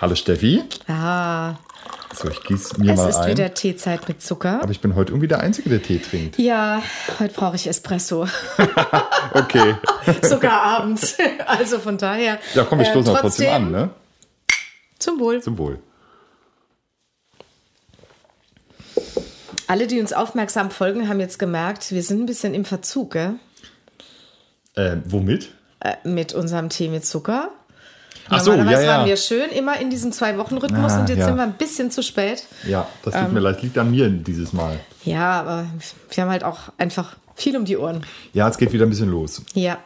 Hallo Steffi. Ah, So, ich gieße mir es mal ist ein. wieder Teezeit mit Zucker. Aber ich bin heute irgendwie der Einzige, der Tee trinkt. Ja, heute brauche ich Espresso. Okay. Sogar abends. Also von daher. Ja, komm, wir äh, stoßen auch trotzdem an, ne? Zum Wohl. Zum Wohl. Alle, die uns aufmerksam folgen, haben jetzt gemerkt, wir sind ein bisschen im Verzug, gell? Äh, womit? Äh, mit unserem Tee mit Zucker. Ach so, Normalerweise ja, ja. waren wir schön immer in diesem Zwei-Wochen-Rhythmus Ah, und jetzt ja. sind wir ein bisschen zu spät. Ja, das Ähm. tut mir leid. Liegt an mir dieses Mal. Ja, aber wir haben halt auch einfach viel um die Ohren. Ja, es geht wieder ein bisschen los. Ja.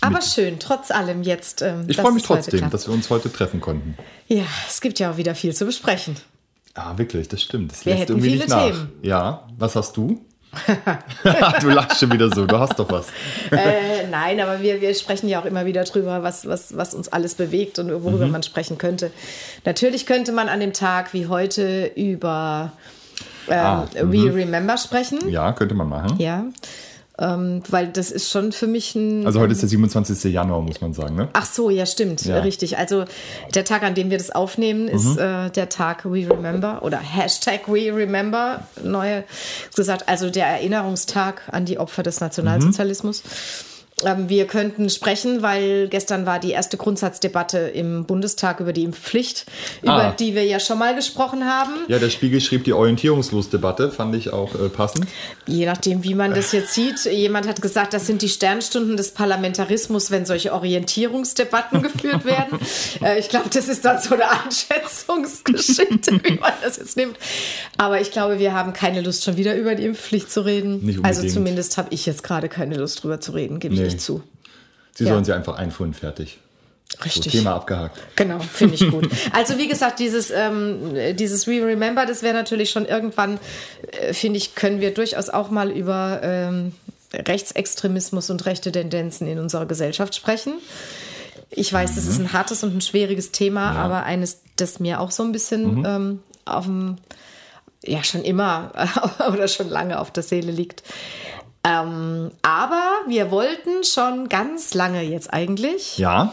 Aber schön, trotz allem jetzt. Ähm, Ich freue mich trotzdem, dass wir uns heute treffen konnten. Ja, es gibt ja auch wieder viel zu besprechen. Ah, wirklich, das stimmt. Das Wir lässt hätten irgendwie viele nicht nach. Themen. Ja, was hast du? du lachst schon wieder so, du hast doch was. äh, nein, aber wir, wir sprechen ja auch immer wieder drüber, was, was, was uns alles bewegt und Mhm. worüber man sprechen könnte. Natürlich könnte man an dem Tag wie heute über ähm, Ah, We Remember sprechen. Ja, könnte man machen. Ja. Ähm, weil das ist schon für mich ein. Also heute ist der 27. Januar, muss man sagen, ne? Ach so, ja, stimmt, Ja. richtig. Also der Tag, an dem wir das aufnehmen, ist äh, der Tag We Remember oder Hashtag We Remember, neu gesagt, also der Erinnerungstag an die Opfer des Nationalsozialismus. Ähm, wir könnten sprechen, weil gestern war die erste Grundsatzdebatte im Bundestag über die Impfpflicht, Ah. über die wir ja schon mal gesprochen haben. Ja, der Spiegel schrieb die Orientierungslosdebatte, fand ich auch äh, passend. Je nachdem, wie man das jetzt sieht. Jemand hat gesagt, das sind die Sternstunden des Parlamentarismus, wenn solche Orientierungsdebatten geführt werden. Äh, ich glaube, das ist dann so eine Einschätzungsgeschichte, wie man das jetzt nimmt. Aber ich glaube, wir haben keine Lust, schon wieder über die Impfpflicht zu reden. Nicht also zumindest habe ich jetzt gerade keine Lust, drüber zu reden, gebe ich Nee. nicht zu. Sie Ja. sollen sie einfach einfuhren, fertig. So, Richtig. Thema abgehakt. Genau, finde ich gut. Also wie gesagt, dieses, ähm, dieses We Remember, das wäre natürlich schon irgendwann, äh, finde ich, können wir durchaus auch mal über ähm, Rechtsextremismus und rechte Tendenzen in unserer Gesellschaft sprechen. Ich weiß, das ist ein hartes und ein schwieriges Thema, aber eines, das mir auch so ein bisschen ähm, auf dem, ja schon immer oder schon lange auf der Seele liegt. Ähm, aber wir wollten schon ganz lange jetzt eigentlich Ja,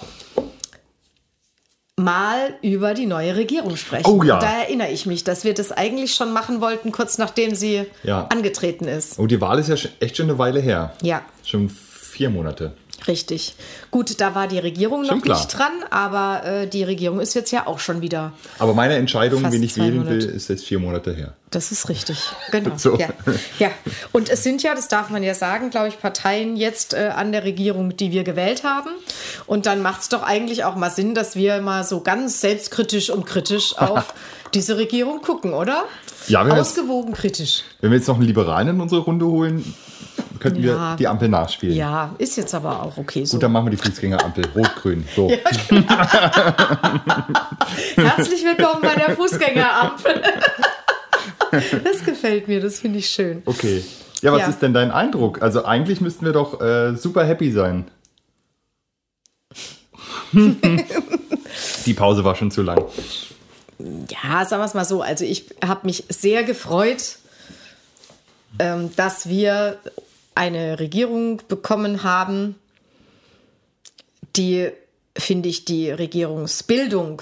mal über die neue Regierung sprechen. Oh ja. Und da erinnere ich mich, dass wir das eigentlich schon machen wollten, kurz nachdem sie Ja. angetreten ist. oh, die Wahl ist ja echt schon eine Weile her. Ja, Schon vier Monate. Richtig. Gut, da war die Regierung noch Schon klar. nicht dran, aber äh, die Regierung ist jetzt ja auch schon wieder. Aber meine Entscheidung, wen ich wählen will, ist jetzt vier Monate her. Das ist richtig. Genau. So. Ja. ja. Und es sind ja, das darf man ja sagen, glaube ich, Parteien jetzt äh, an der Regierung, die wir gewählt haben. Und dann macht es doch eigentlich auch mal Sinn, dass wir mal so ganz selbstkritisch und kritisch auf diese Regierung gucken, oder? Ja, wenn wir jetzt- Ausgewogen kritisch. Wenn wir jetzt noch einen Liberalen in unsere Runde holen, könnten Ja. wir die Ampel nachspielen. Ja, ist jetzt aber auch okay so. Gut, dann machen wir die Fußgängerampel. Rot-Grün. So. Herzlich willkommen bei der Fußgängerampel. Das gefällt mir, das finde ich schön. Okay. Ja, was Ja. ist denn dein Eindruck? Also eigentlich müssten wir doch äh, super happy sein. die Pause war schon zu lang. Ja, sagen wir es mal so. Also ich habe mich sehr gefreut, ähm, dass wir eine Regierung bekommen haben, die, finde ich, die Regierungsbildung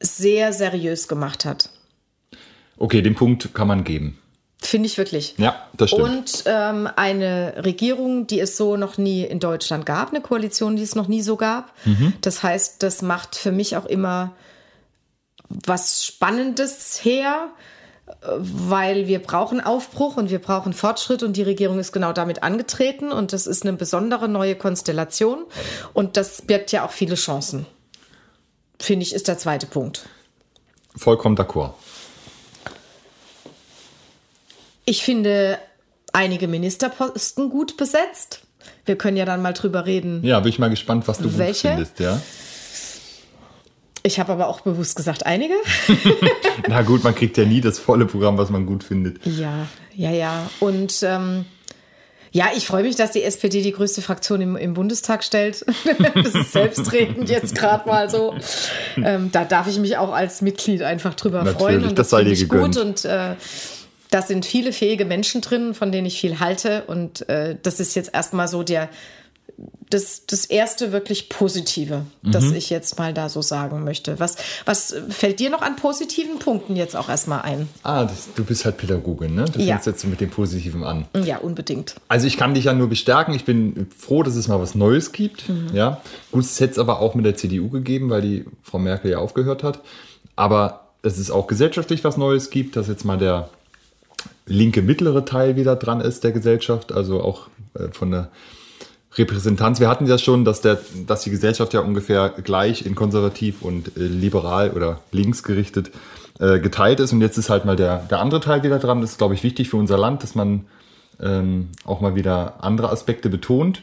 sehr seriös gemacht hat. Okay, den Punkt kann man geben. Finde ich wirklich. Ja, das stimmt. Und ähm, eine Regierung, die es so noch nie in Deutschland gab, eine Koalition, die es noch nie so gab. Mhm. Das heißt, das macht für mich auch immer was Spannendes her, weil wir brauchen Aufbruch und wir brauchen Fortschritt und die Regierung ist genau damit angetreten und das ist eine besondere neue Konstellation und das birgt ja auch viele Chancen. Finde ich, ist der zweite Punkt. Vollkommen d'accord. Ich finde einige Ministerposten gut besetzt. Wir können ja dann mal drüber reden. Ja, bin ich mal gespannt, was du Welche? gut findest, ja. Ich habe aber auch bewusst gesagt, einige. Na gut, man kriegt ja nie das volle Programm, was man gut findet. Ja, ja, ja. Und ähm, ja, ich freue mich, dass die SPD die größte Fraktion im, im Bundestag stellt. das ist selbstredend jetzt gerade mal so. Ähm, da darf ich mich auch als Mitglied einfach drüber Natürlich, freuen. Und das sei finde dir ich gut. gegönnt. Und äh, da sind viele fähige Menschen drin, von denen ich viel halte. Und äh, das ist jetzt erstmal so der das, das erste wirklich Positive, mhm. das ich jetzt mal da so sagen möchte. Was, was fällt dir noch an positiven Punkten jetzt auch erstmal ein? Ah, das, du bist halt Pädagogin, ne? Du Ja. fängst jetzt mit dem Positiven an. Ja, unbedingt. Also ich kann dich ja nur bestärken. Ich bin froh, dass es mal was Neues gibt. Ja, gut, es hätte es aber auch mit der CDU gegeben, weil die Frau Merkel ja aufgehört hat. Aber es ist auch gesellschaftlich was Neues gibt, dass jetzt mal der linke mittlere Teil wieder dran ist der Gesellschaft, also auch äh, von der Repräsentanz. Wir hatten ja schon, dass, der, dass die Gesellschaft ja ungefähr gleich in konservativ und äh, liberal oder links gerichtet äh, geteilt ist. Und jetzt ist halt mal der, der andere Teil wieder dran. Das ist, glaube ich, wichtig für unser Land, dass man ähm, auch mal wieder andere Aspekte betont.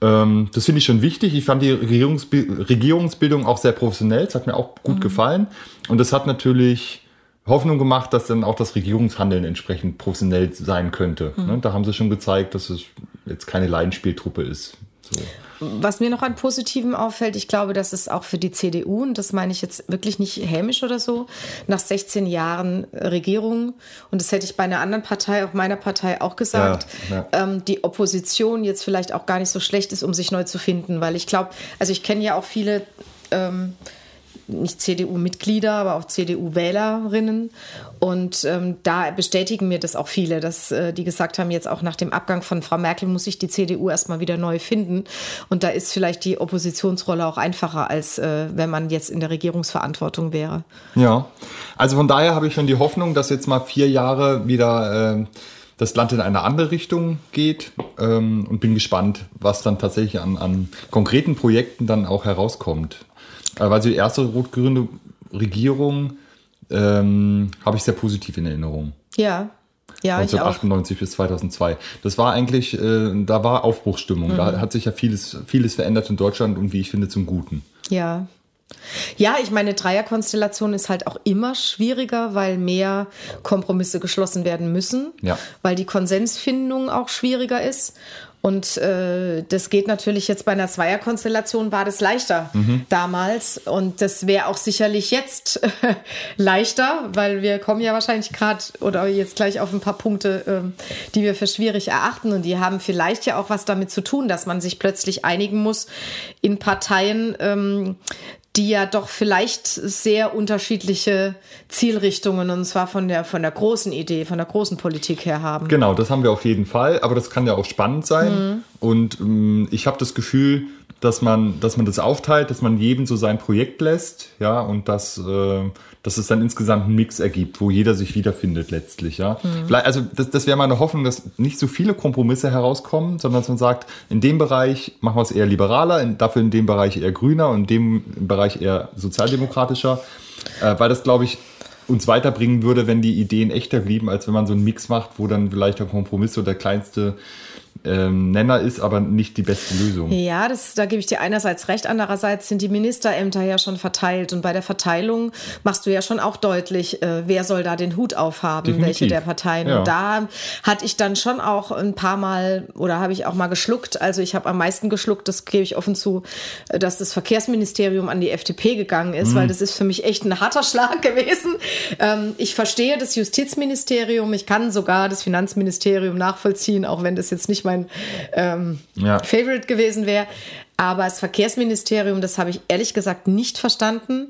Ähm, das finde ich schon wichtig. Ich fand die Regierungsbi Regierungsbildung auch sehr professionell. Das hat mir auch gut gefallen. Und das hat natürlich Hoffnung gemacht, dass dann auch das Regierungshandeln entsprechend professionell sein könnte. Ne? Da haben sie schon gezeigt, dass es jetzt keine Laienspieltruppe ist. So. Was mir noch an Positiven auffällt, ich glaube, dass es auch für die CDU, und das meine ich jetzt wirklich nicht hämisch oder so, nach 16 Jahren Regierung, und das hätte ich bei einer anderen Partei, auch meiner Partei auch gesagt, Ja, ja. Ähm, die Opposition jetzt vielleicht auch gar nicht so schlecht ist, um sich neu zu finden. Weil ich glaube, also ich kenne ja auch viele, ähm, nicht CDU-Mitglieder, aber auch CDU-Wählerinnen. Und ähm, da bestätigen mir das auch viele, dass äh, die gesagt haben, jetzt auch nach dem Abgang von Frau Merkel muss sich die CDU erstmal wieder neu finden. Und da ist vielleicht die Oppositionsrolle auch einfacher, als äh, wenn man jetzt in der Regierungsverantwortung wäre. Ja, also von daher habe ich schon die Hoffnung, dass jetzt mal vier Jahre wieder ähm, das Land in eine andere Richtung geht ähm, und bin gespannt, was dann tatsächlich an, an konkreten Projekten dann auch herauskommt. Äh, weil die erste rot-grüne Regierung ähm, habe ich sehr positiv in Erinnerung. Ja, ja, ich auch. 1998 bis 2002. Das war eigentlich, äh, da war Aufbruchsstimmung. Mhm. Da hat sich ja vieles, vieles verändert in Deutschland und wie ich finde zum Guten. Ja. Ja, ich meine, Dreierkonstellation ist halt auch immer schwieriger, weil mehr Kompromisse geschlossen werden müssen, Ja. weil die Konsensfindung auch schwieriger ist. Und äh, das geht natürlich jetzt bei einer Zweierkonstellation war das leichter damals. Und das wäre auch sicherlich jetzt leichter, weil wir kommen ja wahrscheinlich gerade oder jetzt gleich auf ein paar Punkte, ähm, die wir für schwierig erachten. Und die haben vielleicht ja auch was damit zu tun, dass man sich plötzlich einigen muss in Parteien, ähm, die ja doch vielleicht sehr unterschiedliche Zielrichtungen und zwar von der von der großen Idee, von der großen Politik her haben. Genau, das haben wir auf jeden Fall, aber das kann ja auch spannend sein. Und ähm, ich habe das Gefühl, dass man, dass man das aufteilt, dass man jedem so sein Projekt lässt, ja, und dass, äh, dass es dann insgesamt einen Mix ergibt, wo jeder sich wiederfindet letztlich, ja. Vielleicht, also das, das wäre meine Hoffnung, dass nicht so viele Kompromisse herauskommen, sondern dass man sagt, in dem Bereich machen wir es eher liberaler, in, dafür in dem Bereich eher grüner und in dem Bereich eher sozialdemokratischer, äh, weil das, glaube ich, uns weiterbringen würde, wenn die Ideen echter blieben, als wenn man so einen Mix macht, wo dann vielleicht der Kompromiss so der kleinste ähm, Nenner ist, aber nicht die beste Lösung. Ja, das, da gebe ich dir einerseits recht, andererseits sind die Ministerämter ja schon verteilt und bei der Verteilung machst du ja schon auch deutlich, äh, wer soll da den Hut aufhaben, Definitiv. welche der Parteien. Ja. Und da hatte ich dann schon auch ein paar Mal oder habe ich auch mal geschluckt. Also ich habe am meisten geschluckt, das gebe ich offen zu, äh, dass das Verkehrsministerium an die FDP gegangen ist, weil das ist für mich echt ein harter Schlag gewesen. Ähm, ich verstehe das Justizministerium, ich kann sogar das Finanzministerium nachvollziehen, auch wenn das jetzt nicht mein ähm, Ja. Favorite gewesen wäre. Aber das Verkehrsministerium, das habe ich ehrlich gesagt nicht verstanden,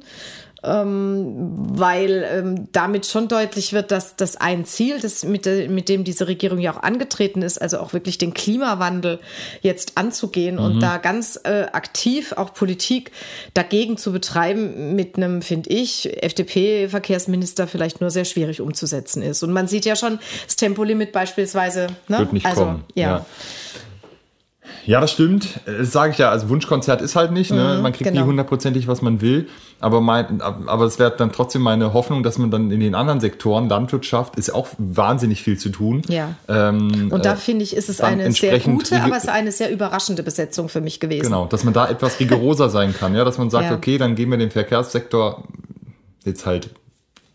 ähm, weil ähm, damit schon deutlich wird, dass das ein Ziel, das mit, de, mit dem diese Regierung ja auch angetreten ist, also auch wirklich den Klimawandel jetzt anzugehen und da ganz äh, aktiv auch Politik dagegen zu betreiben, mit einem, finde ich, FDP-Verkehrsminister vielleicht nur sehr schwierig umzusetzen ist. Und man sieht ja schon, das Tempolimit beispielsweise. Ne? Wird nicht also, kommen. Ja. Ja. Ja, das stimmt. Das sage ich ja. Also Wunschkonzert ist halt nicht. Ne? Man kriegt genau. nie hundertprozentig, was man will. Aber mein, aber es wäre dann trotzdem meine Hoffnung, dass man dann in den anderen Sektoren, Landwirtschaft, ist auch wahnsinnig viel zu tun. Ja. Ähm, Und da äh, finde ich, ist es eine sehr gute, aber es ist eine sehr überraschende Besetzung für mich gewesen. Genau, dass man da etwas rigoroser sein kann, ja, dass man sagt, Ja. okay, dann geben wir den Verkehrssektor jetzt halt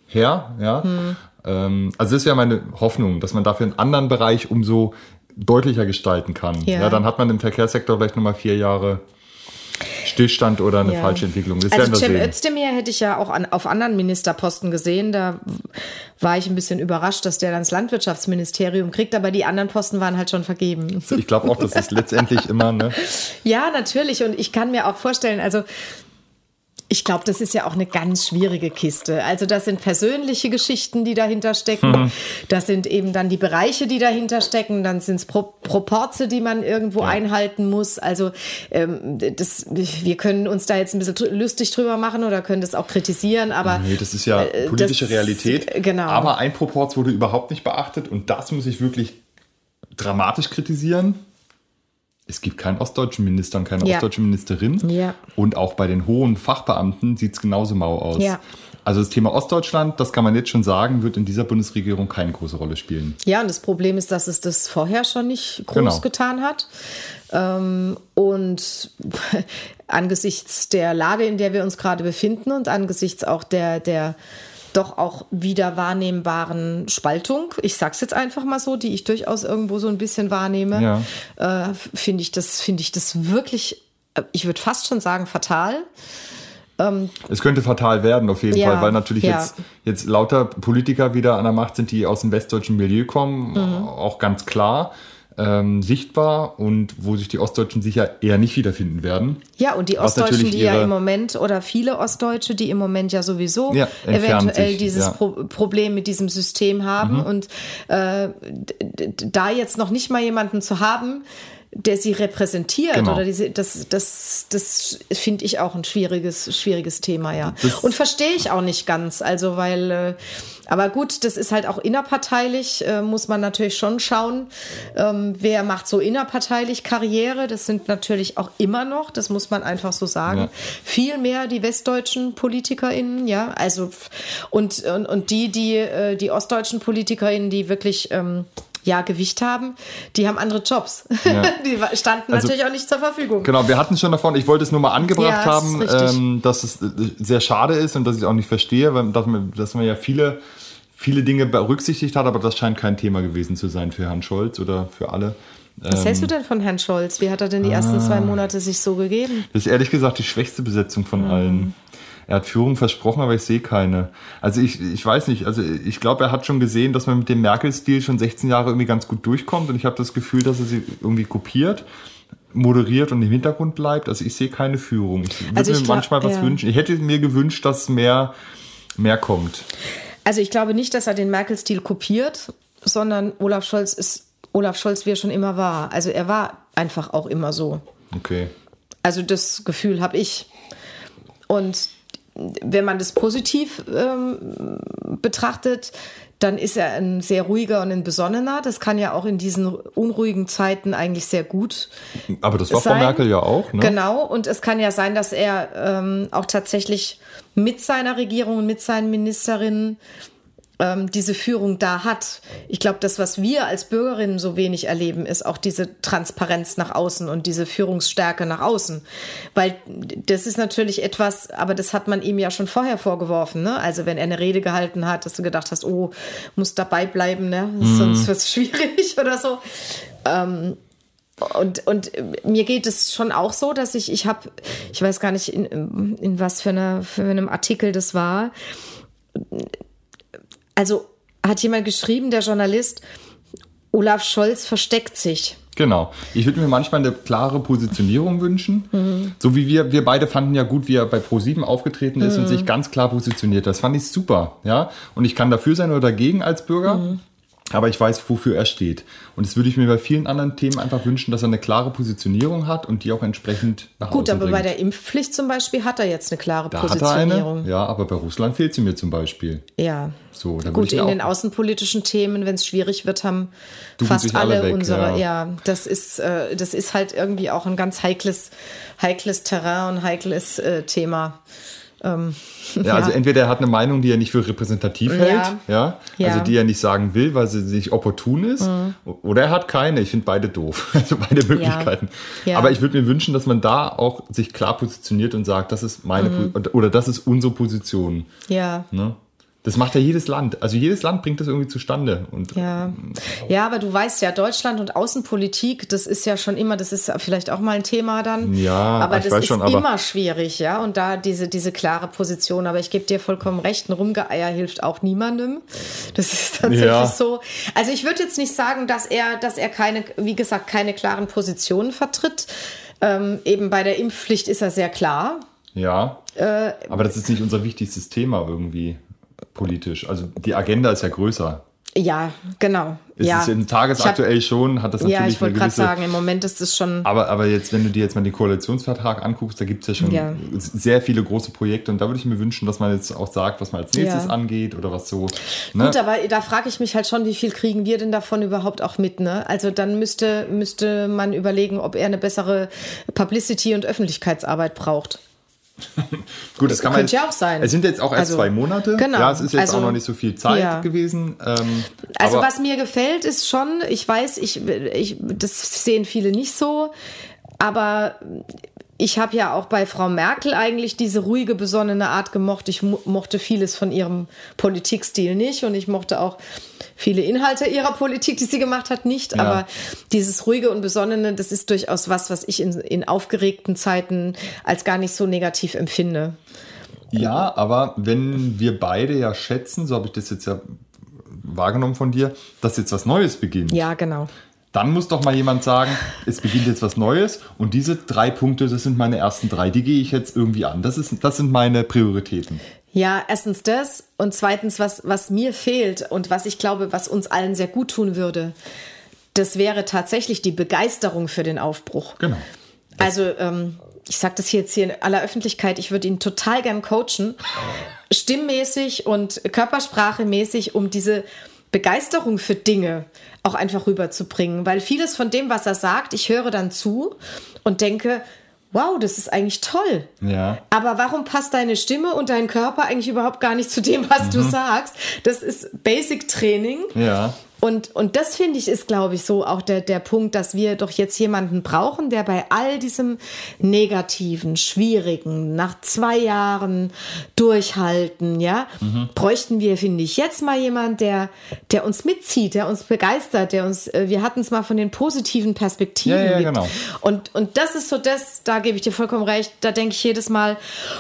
her, ja. Hm. Also das wäre meine Hoffnung, dass man dafür einen anderen Bereich umso deutlicher gestalten kann. Ja. Ja, dann hat man im Verkehrssektor vielleicht nochmal vier Jahre Stillstand oder eine Ja. falsche Entwicklung. Das Also Cem. Özdemir hätte ich ja auch an, auf anderen Ministerposten gesehen. Da war ich ein bisschen überrascht, dass der dann das Landwirtschaftsministerium kriegt, aber die anderen Posten waren halt schon vergeben. Ich glaube auch, das ist letztendlich immer, ne? Ja, natürlich. Und ich kann mir auch vorstellen, also ich glaube, das ist ja auch eine ganz schwierige Kiste. Also das sind persönliche Geschichten, die dahinter stecken. Mhm. Das sind eben dann die Bereiche, die dahinter stecken. Dann sind es Pro Proporze, die man irgendwo einhalten muss. Also ähm, das, wir können uns da jetzt ein bisschen lustig drüber machen oder können das auch kritisieren. Aber Nee, das ist ja äh, politische das- Realität. Genau. Aber ein Proporz wurde überhaupt nicht beachtet und das muss ich wirklich dramatisch kritisieren. Es gibt keinen ostdeutschen Minister und keine Ja. ostdeutsche Ministerin. Ja. Und auch bei den hohen Fachbeamten sieht es genauso mau aus. Ja. Also das Thema Ostdeutschland, das kann man jetzt schon sagen, wird in dieser Bundesregierung keine große Rolle spielen. Ja, und das Problem ist, dass es das vorher schon nicht groß Genau. getan hat. Ähm, und angesichts der Lage, in der wir uns gerade befinden und angesichts auch der, der doch auch wieder wahrnehmbaren Spaltung, ich sag's jetzt einfach mal so, die ich durchaus irgendwo so ein bisschen wahrnehme, äh, finde ich das, finde ich das wirklich, äh, ich würde fast schon sagen, fatal. Es könnte fatal werden, auf jeden Ja, Fall, weil natürlich ja. jetzt, jetzt lauter Politiker wieder an der Macht sind, die aus dem westdeutschen Milieu kommen, Mhm. auch ganz klar ähm, sichtbar und wo sich die Ostdeutschen sicher eher nicht wiederfinden werden. Ja, und die Ostdeutschen, die ja im Moment, oder viele Ostdeutsche, die im Moment ja sowieso Ja, eventuell sich, dieses ja. Mhm. Pro Problem mit diesem System haben. Und äh, da jetzt noch nicht mal jemanden zu haben, der sie repräsentiert Genau. oder diese, das, das, das finde ich auch ein schwieriges, schwieriges Thema, ja. Das- Und verstehe ich auch nicht ganz. Also, weil, äh, aber gut, das ist halt auch innerparteilich, äh, muss man natürlich schon schauen, ähm, wer macht so innerparteilich Karriere. Das sind natürlich auch immer noch, das muss man einfach so sagen, Ja. viel mehr die westdeutschen PolitikerInnen, ja. Also, und, und, und die, die, äh, die ostdeutschen PolitikerInnen, die wirklich, ähm, ja, Gewicht haben, die haben andere Jobs. Ja. die standen Also- natürlich auch nicht zur Verfügung. Genau, wir hatten schon davon, ich wollte es nur mal angebracht Ja, haben, ähm, dass es äh, sehr schade ist und dass ich auch nicht verstehe, weil, dass, man, dass man ja viele, viele Dinge berücksichtigt hat, aber das scheint kein Thema gewesen zu sein für Herrn Scholz oder für alle. Was Ähm, hältst du denn von Herrn Scholz? Wie hat er denn die ersten zwei Ah. Monate sich so gegeben? Das ist ehrlich gesagt die schwächste Besetzung von Mhm. allen. Er hat Führung versprochen, aber ich sehe keine. Also ich, ich weiß nicht, also ich glaube, er hat schon gesehen, dass man mit dem Merkel-Stil schon 16 Jahre irgendwie ganz gut durchkommt und ich habe das Gefühl, dass er sie irgendwie kopiert, moderiert und im Hintergrund bleibt. Also ich sehe keine Führung. Ich würde Also ich mir glaub- manchmal was ja. wünschen. Ich hätte mir gewünscht, dass mehr, mehr kommt. Also ich glaube nicht, dass er den Merkel-Stil kopiert, sondern Olaf Scholz ist Olaf Scholz, wie er schon immer war. Also er war einfach auch immer so. Okay. Also das Gefühl habe ich. Und wenn man das positiv ähm, betrachtet, dann ist er ein sehr ruhiger und ein besonnener. Das kann ja auch in diesen unruhigen Zeiten eigentlich sehr gut Aber das war Frau sein. Merkel ja auch, ne? Genau, und es kann ja sein, dass er ähm, auch tatsächlich mit seiner Regierung und mit seinen Ministerinnen ähm, diese Führung da hat. Ich glaube, das, was wir als Bürgerinnen so wenig erleben, ist auch diese Transparenz nach außen und diese Führungsstärke nach außen. Weil das ist natürlich etwas, aber das hat man ihm ja schon vorher vorgeworfen. Ne? Also wenn er eine Rede gehalten hat, dass du gedacht hast, oh, muss dabei bleiben, ne? sonst wird es schwierig oder so. Und, und mir geht es schon auch so, dass ich, ich habe, ich weiß gar nicht, in, in was für, eine, für einem Artikel das war. Also hat jemand geschrieben, der Journalist, Olaf Scholz versteckt sich. Genau. Ich würde mir manchmal eine klare Positionierung wünschen. Mhm. So wie wir, wir beide fanden ja gut, wie er bei Pro7 aufgetreten ist und Mhm. sich ganz klar positioniert. Das fand ich super, ja. Und ich kann dafür sein oder dagegen als Bürger. Mhm. Aber ich weiß, wofür er steht. Und das würde ich mir bei vielen anderen Themen einfach wünschen, dass er eine klare Positionierung hat und die auch entsprechend nach Gut, außen aber bringt. bei der Impfpflicht zum Beispiel hat er jetzt eine klare da hat er eine. Positionierung. Ja, aber bei Russland fehlt sie mir zum Beispiel. Ja. So, Gut, in den außenpolitischen Themen, wenn es schwierig wird, haben fast alle alle, weg, unsere, ja. ja, das ist, äh, das ist halt irgendwie auch ein ganz heikles, heikles Terrain und heikles äh, Thema. Ähm, Ja, also entweder er hat eine Meinung, die er nicht für repräsentativ hält, ja, Ja. also. Mhm. die er nicht sagen will, weil sie nicht opportun ist, oder er hat keine. Ich finde beide doof, also beide Möglichkeiten. Aber ich würde mir wünschen, dass man da auch sich klar positioniert und sagt, das ist meine Po- oder das ist unsere Position. ja. Ne? Das macht ja jedes Land. Also jedes Land bringt das irgendwie zustande. Und ja. ja, aber du weißt ja, Deutschland und Außenpolitik, das ist ja schon immer, das ist vielleicht auch mal ein Thema dann. Ja, aber das ist schon, aber- immer schwierig, ja. Und da diese, diese klare Position. Aber ich gebe dir vollkommen recht, ein Rumgeeier hilft auch niemandem. Das ist tatsächlich Ja. so. Also ich würde jetzt nicht sagen, dass er, dass er keine, wie gesagt, keine klaren Positionen vertritt. Ähm, eben bei der Impfpflicht ist er sehr klar. Ja. Äh, aber das ist nicht unser wichtigstes Thema irgendwie politisch. Also die Agenda ist ja größer. Ja, genau. Es ja. ist in tagesaktuell schon, hat das natürlich Ja, ich wollte gerade sagen, im Moment ist es schon. Aber, aber jetzt, wenn du dir jetzt mal den Koalitionsvertrag anguckst, da gibt es ja schon Ja. sehr viele große Projekte und da würde ich mir wünschen, dass man jetzt auch sagt, was man als nächstes Ja. angeht oder was so. Ne? Gut, aber da frage ich mich halt schon, wie viel kriegen wir denn davon überhaupt auch mit? Ne? Also dann müsste, müsste man überlegen, ob er eine bessere Publicity- und Öffentlichkeitsarbeit braucht. Gut, das kann man könnte ja auch sein. Es sind jetzt auch erst Also, zwei Monate. genau. Ja, es ist jetzt Also, auch noch nicht so viel Zeit ja. gewesen. Ähm, Also was mir gefällt, ist schon, ich weiß, ich, ich, das sehen viele nicht so, aber ich habe ja auch bei Frau Merkel eigentlich diese ruhige, besonnene Art gemocht. Ich mo mochte vieles von ihrem Politikstil nicht und ich mochte auch viele Inhalte ihrer Politik, die sie gemacht hat, nicht. Ja. Aber dieses ruhige und besonnene, das ist durchaus was, was ich in, in aufgeregten Zeiten als gar nicht so negativ empfinde. Ja, aber wenn wir beide ja schätzen, so habe ich das jetzt ja wahrgenommen von dir, dass jetzt was Neues beginnt. Ja, genau. Dann muss doch mal jemand sagen, es beginnt jetzt was Neues und diese drei Punkte, das sind meine ersten drei, die gehe ich jetzt irgendwie an. Das, ist, das sind meine Prioritäten. Ja, erstens das und zweitens, was, was mir fehlt und was ich glaube, was uns allen sehr gut tun würde, das wäre tatsächlich die Begeisterung für den Aufbruch. Genau. Also, ähm, ich sage das hier jetzt hier in aller Öffentlichkeit, ich würde ihn total gern coachen, stimmmäßig und körpersprachemäßig, um diese Begeisterung für Dinge auch einfach rüberzubringen. Weil vieles von dem, was er sagt, ich höre dann zu und denke, wow, das ist eigentlich toll. Ja. Aber warum passt deine Stimme und dein Körper eigentlich überhaupt gar nicht zu dem, was du sagst? Das ist Basic Training. Ja. Und, und das finde ich ist, glaube ich, so auch der, der Punkt, dass wir doch jetzt jemanden brauchen, der bei all diesem Negativen, Schwierigen, nach zwei Jahren durchhalten, ja, bräuchten wir, finde ich, jetzt mal jemand, der, der uns mitzieht, der uns begeistert, der uns, äh, wir hatten es mal von den positiven Perspektiven. Ja, ja, gibt. genau. Und, und das ist so das, da gebe ich dir vollkommen recht, da denke ich jedes Mal,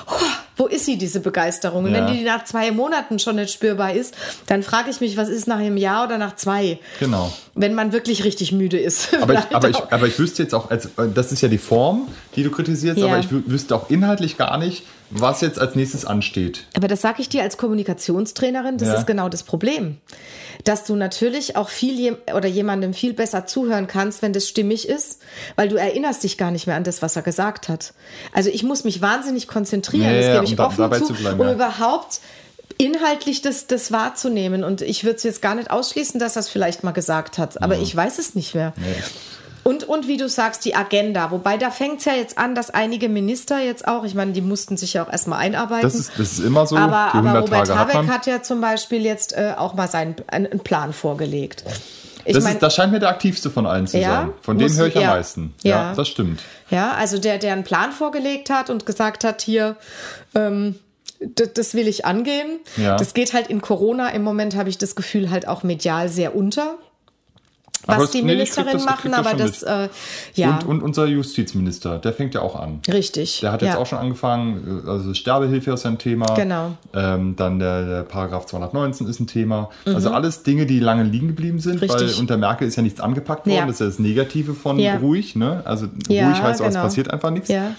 "Huh, wo ist sie, diese Begeisterung? Und Ja. wenn die nach zwei Monaten schon nicht spürbar ist, dann frage ich mich, was ist nach einem Jahr oder nach zwei? Genau. Wenn man wirklich richtig müde ist. Aber ich, aber, ich, aber ich wüsste jetzt auch, als, das ist ja die Form, die du kritisierst, Ja. aber ich wü- wüsste auch inhaltlich gar nicht, was jetzt als nächstes ansteht. Aber das sage ich dir als Kommunikationstrainerin, das Ja. ist genau das Problem. Dass du natürlich auch viel jem- oder jemandem viel besser zuhören kannst, wenn das stimmig ist, weil du erinnerst dich gar nicht mehr an das, was er gesagt hat. Also ich muss mich wahnsinnig konzentrieren, Ja, das ja, gebe ich um da- offen dabei zu, zu bleiben, um überhaupt inhaltlich das, das wahrzunehmen. Und ich würde es jetzt gar nicht ausschließen, dass er es vielleicht mal gesagt hat, aber ich weiß es nicht mehr. Und, und wie du sagst, die Agenda. Wobei da fängt es ja jetzt an, dass einige Minister jetzt auch, ich meine, die mussten sich ja auch erstmal einarbeiten. Das ist, das ist immer so. Aber, aber 100 Robert Tage hat Habeck man. hat ja zum Beispiel jetzt äh, auch mal seinen einen, Plan vorgelegt. Ich das, mein, ist, das scheint mir der aktivste von allen zu Ja, sein. Von dem höre ich am ja. meisten. Ja, Ja. das stimmt. ja, also der, der einen Plan vorgelegt hat und gesagt hat, hier, ähm, das will ich angehen. Ja. Das geht halt in Corona im Moment, habe ich das Gefühl, halt auch medial sehr unter. Aber Was es- die nee, Ministerinnen das- machen, aber das, äh, ja, Und, und unser Justizminister, der fängt ja auch an. richtig. Der hat jetzt ja. auch schon angefangen, also Sterbehilfe ist ein Thema. Genau. Ähm, dann der, der Paragraph 219 ist ein Thema. Also alles Dinge, die lange liegen geblieben sind, Mhm. Richtig. weil unter Merkel ist ja nichts angepackt worden. Ja. Das ist ja das Negative von ruhig. Ne? Also ruhig heißt auch, es genau. passiert einfach nichts. Ja.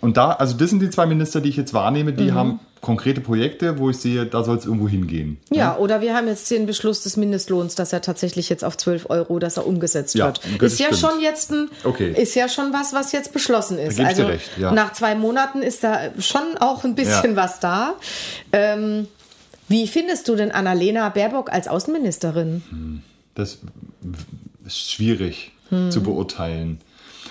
Und da, also das sind die zwei Minister, die ich jetzt wahrnehme, Mhm. die haben konkrete Projekte, wo ich sehe, da soll es irgendwo hingehen. Ja, oder wir haben jetzt den Beschluss des Mindestlohns, dass er tatsächlich jetzt auf 12 Euro, dass er umgesetzt Ja, wird. Ist ja stimmt. schon jetzt ein, Okay. ist ja schon was, was jetzt beschlossen ist. also recht, ja. nach zwei Monaten ist da schon auch ein bisschen Ja. was da. Ähm, wie findest du denn Annalena Baerbock als Außenministerin? Das ist schwierig Hm. zu beurteilen.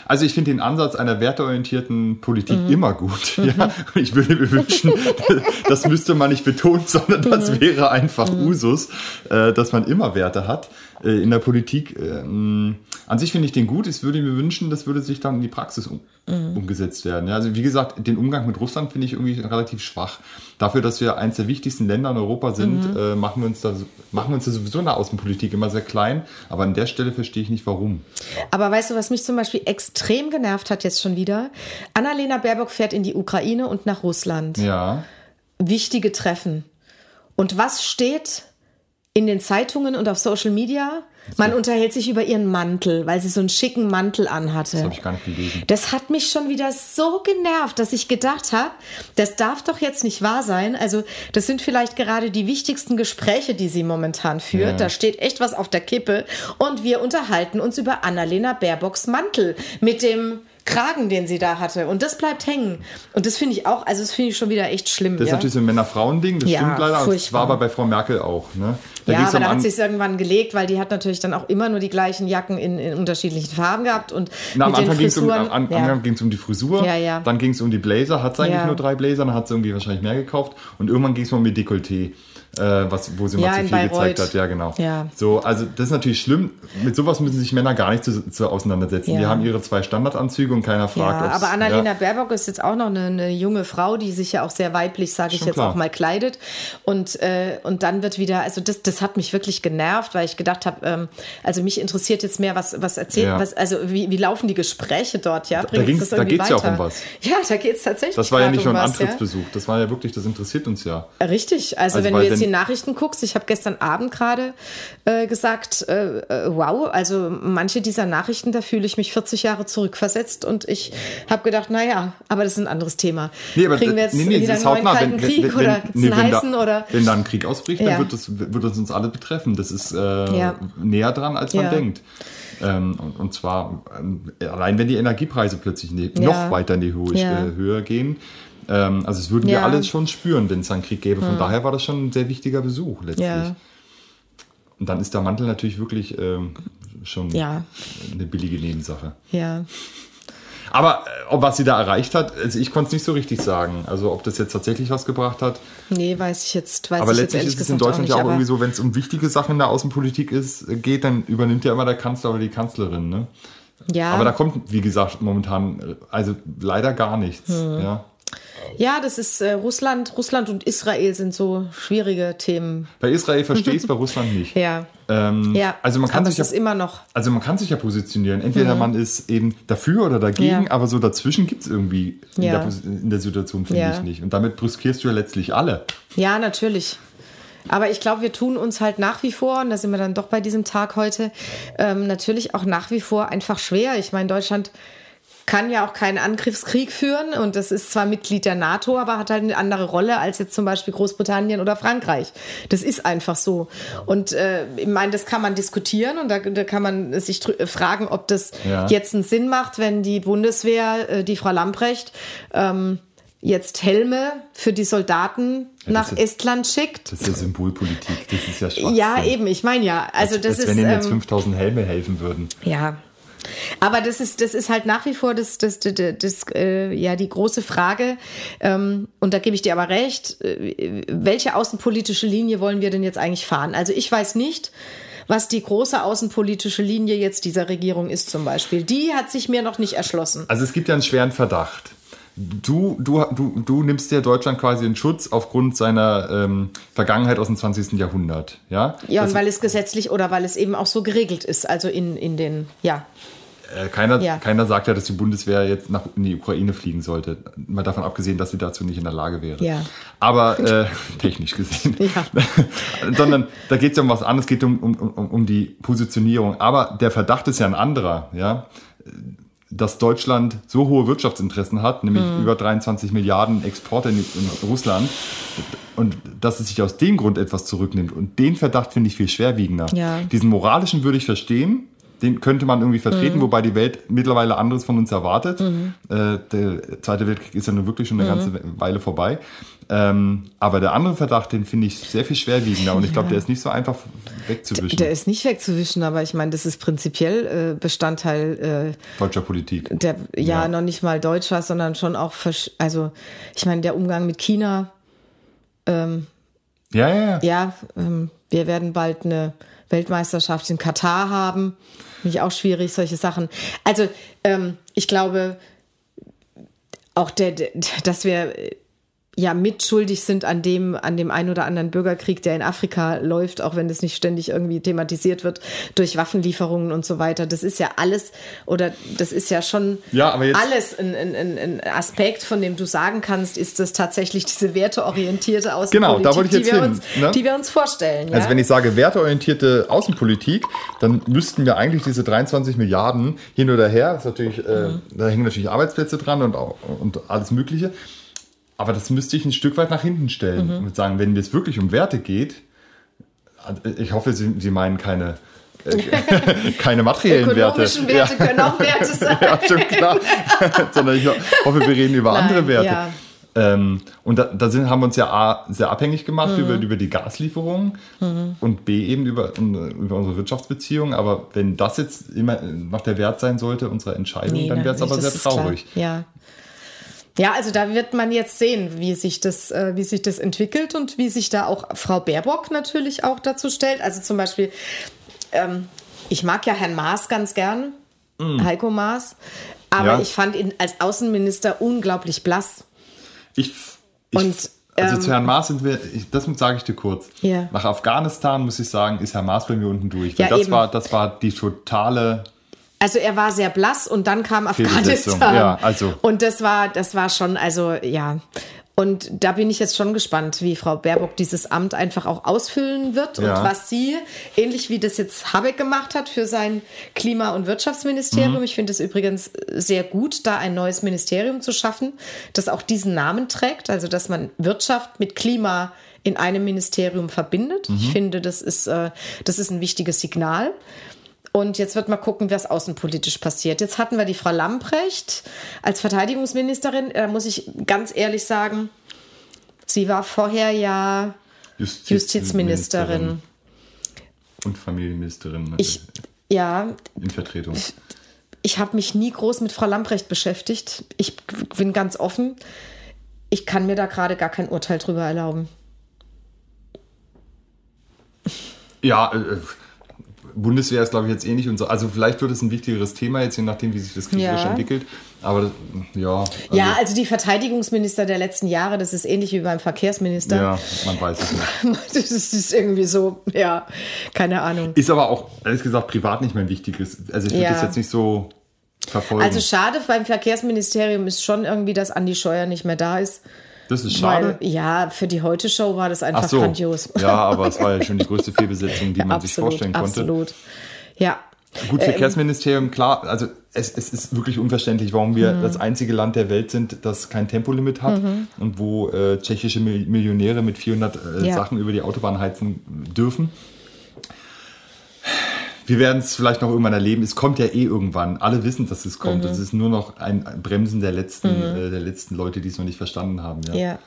Also ich finde den Ansatz einer werteorientierten Politik mhm. immer gut. Mhm. Ja? Ich würde mir wünschen, das müsste man nicht betonen, sondern das mhm. wäre einfach mhm. Usus, äh, dass man immer Werte hat äh, in der Politik. Ähm, an sich finde ich den gut. Ich würde mir wünschen, das würde sich dann in die Praxis um, mhm. umgesetzt werden. Ja, also wie gesagt, den Umgang mit Russland finde ich irgendwie relativ schwach. Dafür, dass wir eines der wichtigsten Länder in Europa sind, mhm. äh, machen, wir uns da, machen wir uns da sowieso in der Außenpolitik immer sehr klein. Aber an der Stelle verstehe ich nicht, warum. Aber weißt du, was mich zum Beispiel extrem genervt hat jetzt schon wieder? Annalena Baerbock fährt in die Ukraine und nach Russland. Ja. Wichtige Treffen. Und was steht in den Zeitungen und auf Social Media? Man unterhält sich über ihren Mantel, weil sie so einen schicken Mantel anhatte. Das habe ich gar nicht gelesen. Das hat mich schon wieder so genervt, dass ich gedacht habe, das darf doch jetzt nicht wahr sein. Also, das sind vielleicht gerade die wichtigsten Gespräche, die sie momentan führt. Ja. Da steht echt was auf der Kippe. Und wir unterhalten uns über Annalena Baerbocks Mantel mit dem Kragen, den sie da hatte. Und das bleibt hängen. Und das finde ich auch, also das finde ich schon wieder echt schlimm. Das ist ja? natürlich so ein Männer-Frauen-Ding, das ja, stimmt leider. Furchtbar. Das war aber bei Frau Merkel auch. Ne? Da ja, aber da hat sie es irgendwann gelegt, weil die hat natürlich dann auch immer nur die gleichen Jacken in, in unterschiedlichen Farben gehabt. Und Na, am Anfang ging es um, an, ja. um die Frisur, ja, ja. dann ging es um die Blazer, hat sie eigentlich nur drei Blazer, dann hat sie irgendwie wahrscheinlich mehr gekauft. Und irgendwann ging es mal um die Dekolleté äh, was, wo sie ja, mal zu viel Bayreuth. gezeigt hat. Ja, genau. Ja. So, also das ist natürlich schlimm. Mit sowas müssen sich Männer gar nicht zu, zu auseinandersetzen. Ja. Die haben ihre zwei Standardanzüge und keiner fragt. Ja, aber Annalena. Baerbock ist jetzt auch noch eine, eine, junge Frau, die sich ja auch sehr weiblich, sage ich jetzt klar. auch mal, kleidet. Und, äh, und dann wird wieder, also das, das hat mich wirklich genervt, weil ich gedacht habe, ähm, also mich interessiert jetzt mehr, was, was erzählt, was, also wie, wie laufen die Gespräche dort, ja? Bringt da geht es ja auch um was. Ja, da geht es tatsächlich Das war ja nicht nur ein um Antrittsbesuch, das war ja wirklich, das interessiert uns ja. Richtig, also, also wenn du jetzt die Nachrichten guckst, ich habe gestern Abend gerade äh, gesagt, äh, äh, wow, also manche dieser Nachrichten, da fühle ich mich 40 Jahre zurückversetzt und ich habe gedacht, naja, aber das ist ein anderes Thema. Nee, aber Kriegen wir jetzt nee, nee, wieder einen neuen Kalten wenn, Krieg wenn, oder wenn, nee, einen heißen? Da, oder? Wenn da ein Krieg ausbricht, ja. dann wird das, wird das uns alle betreffen. Das ist äh, ja. näher dran, als man ja. denkt. Ähm, und, und, zwar ähm, allein, wenn die Energiepreise plötzlich ne, noch weiter in die Höhe, äh, Höhe gehen, ähm, also es würden ja. wir alle schon spüren, wenn es einen Krieg gäbe. Von hm. daher war das schon ein sehr wichtiger Besuch letztlich. Ja. Und dann ist der Mantel natürlich wirklich ähm, schon ja. eine billige Nebensache. Ja. Aber äh, ob was sie da erreicht hat, also ich konnte es nicht so richtig sagen. Also ob das jetzt tatsächlich was gebracht hat. Nee, weiß ich jetzt. Weiß aber ich letztlich jetzt ist es in Deutschland auch nicht, ja auch irgendwie so, wenn es um wichtige Sachen in der Außenpolitik ist, geht, dann übernimmt ja immer der Kanzler oder die Kanzlerin. Ne? Ja. Aber da kommt, wie gesagt, momentan äh, also leider gar nichts. Hm. Ja. Ja, das ist äh, Russland. Russland und Israel sind so schwierige Themen. Bei Israel verstehe ich es, bei Russland nicht. Ja. Ähm, ja. Also man kann aber sich ja, immer noch. Also man kann sich ja positionieren. Entweder mhm. man ist eben dafür oder dagegen, ja. aber so dazwischen gibt es irgendwie in, ja. der, in, der, Situation, finde ich nicht. Und damit brüskierst du ja letztlich alle. Ja, natürlich. Aber ich glaube, wir tun uns halt nach wie vor, und da sind wir dann doch bei diesem Tag heute, ähm, natürlich auch nach wie vor einfach schwer. Ich meine, Deutschland kann ja auch keinen Angriffskrieg führen und das ist zwar Mitglied der NATO, aber hat halt eine andere Rolle als jetzt zum Beispiel Großbritannien oder Frankreich. Das ist einfach so. Und äh, ich meine, das kann man diskutieren und da, da kann man sich fragen, ob das ja. jetzt einen Sinn macht, wenn die Bundeswehr, äh, die Frau Lamprecht, ähm, jetzt Helme für die Soldaten ja, nach ist, Estland schickt. Das ist ja Symbolpolitik, das ist ja schwach. Ja, eben, ich meine ja. Also als, das als ist, wenn ihnen jetzt 5000 ähm, Helme helfen würden. Ja, aber das ist, das ist halt nach wie vor das, das, das, das äh, ja, die große Frage. Ähm, und da gebe ich dir aber recht. Äh, welche außenpolitische Linie wollen wir denn jetzt eigentlich fahren? Also ich weiß nicht, was die große außenpolitische Linie jetzt dieser Regierung ist zum Beispiel. Die hat sich mir noch nicht erschlossen. Also es gibt ja einen schweren Verdacht. Du, du, du, du nimmst ja Deutschland quasi in Schutz aufgrund seiner ähm, Vergangenheit aus dem 20. Jahrhundert, ja? Ja, das und weil es gesetzlich oder weil es eben auch so geregelt ist, also in, in den, ja. Äh, keiner, ja. keiner sagt ja, dass die Bundeswehr jetzt nach in die Ukraine fliegen sollte. Mal davon abgesehen, dass sie dazu nicht in der Lage wäre. Ja. Aber äh, technisch gesehen. Ja. Sondern da geht es ja um was anderes, es geht um, um, um, um die Positionierung. Aber der Verdacht ist ja ein anderer, ja. Dass Deutschland so hohe Wirtschaftsinteressen hat, nämlich hm. über 23 Milliarden Exporte in, in Russland, und dass es sich aus dem Grund etwas zurücknimmt. Und den Verdacht finde ich viel schwerwiegender. Ja. Diesen moralischen würde ich verstehen, den könnte man irgendwie vertreten, Mhm. wobei die Welt mittlerweile anderes von uns erwartet. Äh, der Zweite Weltkrieg ist ja nun wirklich schon eine Mhm. ganze Weile vorbei. Ähm, aber der andere Verdacht, den finde ich sehr viel schwerwiegender und ich glaube, der ist nicht so einfach wegzuwischen. Der ist nicht wegzuwischen, aber ich meine, das ist prinzipiell äh, Bestandteil äh, deutscher Politik. der, ja, Ja. noch nicht mal deutscher, sondern schon auch, also ich meine, der Umgang mit China, Ja, ja, ja. ja, ähm, wir werden bald eine Weltmeisterschaft in Katar haben. Finde ich auch schwierig, solche Sachen. Also, ähm, ich glaube, auch der, der, dass wir ja mitschuldig sind an dem, an dem ein oder anderen Bürgerkrieg, der in Afrika läuft, auch wenn das nicht ständig irgendwie thematisiert wird, durch Waffenlieferungen und so weiter. Das ist ja alles, oder das ist ja schon Ja, alles ein, ein, ein, Aspekt, von dem du sagen kannst, ist das tatsächlich diese werteorientierte Außenpolitik, Genau, da wollte ich die, jetzt wir hin, uns, ne? die wir uns vorstellen. Also ja? wenn ich sage werteorientierte Außenpolitik, dann müssten wir eigentlich diese 23 Milliarden hin oder her, das ist natürlich, äh, da hängen natürlich Arbeitsplätze dran und, auch, und alles Mögliche. Aber das müsste ich ein Stück weit nach hinten stellen und sagen, wenn es wirklich um Werte geht, äh, ich hoffe, Sie, Sie meinen keine, äh, keine materiellen Werte. Werte können auch Werte sein. ja, schon klar. Sondern ich hoffe, wir reden über Nein, andere Werte. ja. Ähm, und da, da sind, haben wir uns ja A, sehr abhängig gemacht Mhm. über, über die Gaslieferungen und B eben über, über unsere Wirtschaftsbeziehungen. Aber wenn das jetzt immer noch der Wert sein sollte, unserer Entscheidung, Nee, dann wäre es aber sehr traurig. Ja. Ja, also da wird man jetzt sehen, wie sich das, äh, wie sich das entwickelt und wie sich da auch Frau Baerbock natürlich auch dazu stellt. Also zum Beispiel, ähm, ich mag ja Herrn Maas ganz gern, Heiko Maas, aber Ja. ich fand ihn als Außenminister unglaublich blass. Ich, ich, Und, also ähm, zu Herrn Maas sind wir, ich, das sage ich dir kurz. Ja. Nach Afghanistan muss ich sagen, ist Herr Maas bei mir unten durch. Ja, das, eben. war, das war die totale Also er war sehr blass und dann kam Afghanistan. ja, also. Und das war, das war schon, also ja. Und da bin ich jetzt schon gespannt, wie Frau Baerbock dieses Amt einfach auch ausfüllen wird Ja. und was sie, ähnlich wie das jetzt Habeck gemacht hat für sein Klima- und Wirtschaftsministerium. Mhm. Ich finde es übrigens sehr gut, da ein neues Ministerium zu schaffen, das auch diesen Namen trägt, also dass man Wirtschaft mit Klima in einem Ministerium verbindet. Mhm. Ich finde, das ist, äh, das ist ein wichtiges Signal. Und jetzt wird mal gucken, was außenpolitisch passiert. Jetzt hatten wir die Frau Lamprecht als Verteidigungsministerin. Da muss ich ganz ehrlich sagen, sie war vorher ja Justizministerin. Und Familienministerin Ich, ja, in Vertretung. ich habe mich nie groß mit Frau Lamprecht beschäftigt. Ich bin ganz offen. Ich kann mir da gerade gar kein Urteil drüber erlauben. Ja, äh, Bundeswehr ist, glaube ich, jetzt eh nicht unser. Also, vielleicht wird es ein wichtigeres Thema jetzt, je nachdem, wie sich das kriegerisch Ja. entwickelt. Aber ja. Also, ja, also die Verteidigungsminister der letzten Jahre, das ist ähnlich wie beim Verkehrsminister. ja, man weiß es nicht. Das ist, irgendwie so, ja, keine Ahnung. Ist aber auch, ehrlich gesagt, privat nicht mein wichtiges. Also, ich würde Ja. das jetzt nicht so verfolgen. Also schade beim Verkehrsministerium ist schon irgendwie, dass Andi Scheuer nicht mehr da ist. Das ist schade. Weil, ja, für die Heute-Show war das einfach Ach so. grandios. Ja, aber es war ja schon die größte Fehlbesetzung, die man sich vorstellen konnte. Absolut. Ja. Gut, Ähm, Verkehrsministerium, klar, also es, es ist wirklich unverständlich, warum wir Mhm. das einzige Land der Welt sind, das kein Tempolimit hat und wo äh, tschechische Mil- Millionäre mit 400 äh, Ja. Sachen über die Autobahn heizen dürfen. Wir werden es vielleicht noch irgendwann erleben. Es kommt ja eh irgendwann. Alle wissen, dass es kommt. Mhm. Es ist nur noch ein Bremsen der letzten, äh, der letzten Leute, die es noch nicht verstanden haben. Ja. Ja.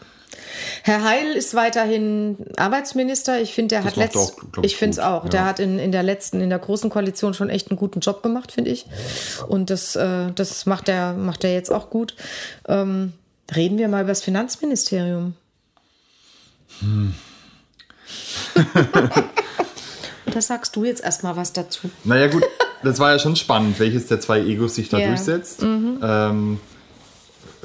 Herr Heil ist weiterhin Arbeitsminister. Ich finde, der Das hat letzt, auch, ich, finde es auch. ja. Der hat in, in der letzten, in der großen Koalition schon echt einen guten Job gemacht, finde ich. Und das, äh, das macht er, macht er jetzt auch gut. Ähm, reden wir mal über das Finanzministerium. da sagst du jetzt erstmal was dazu. Naja, gut, das war ja schon spannend, welches der zwei Egos sich da Ja. durchsetzt. Ähm,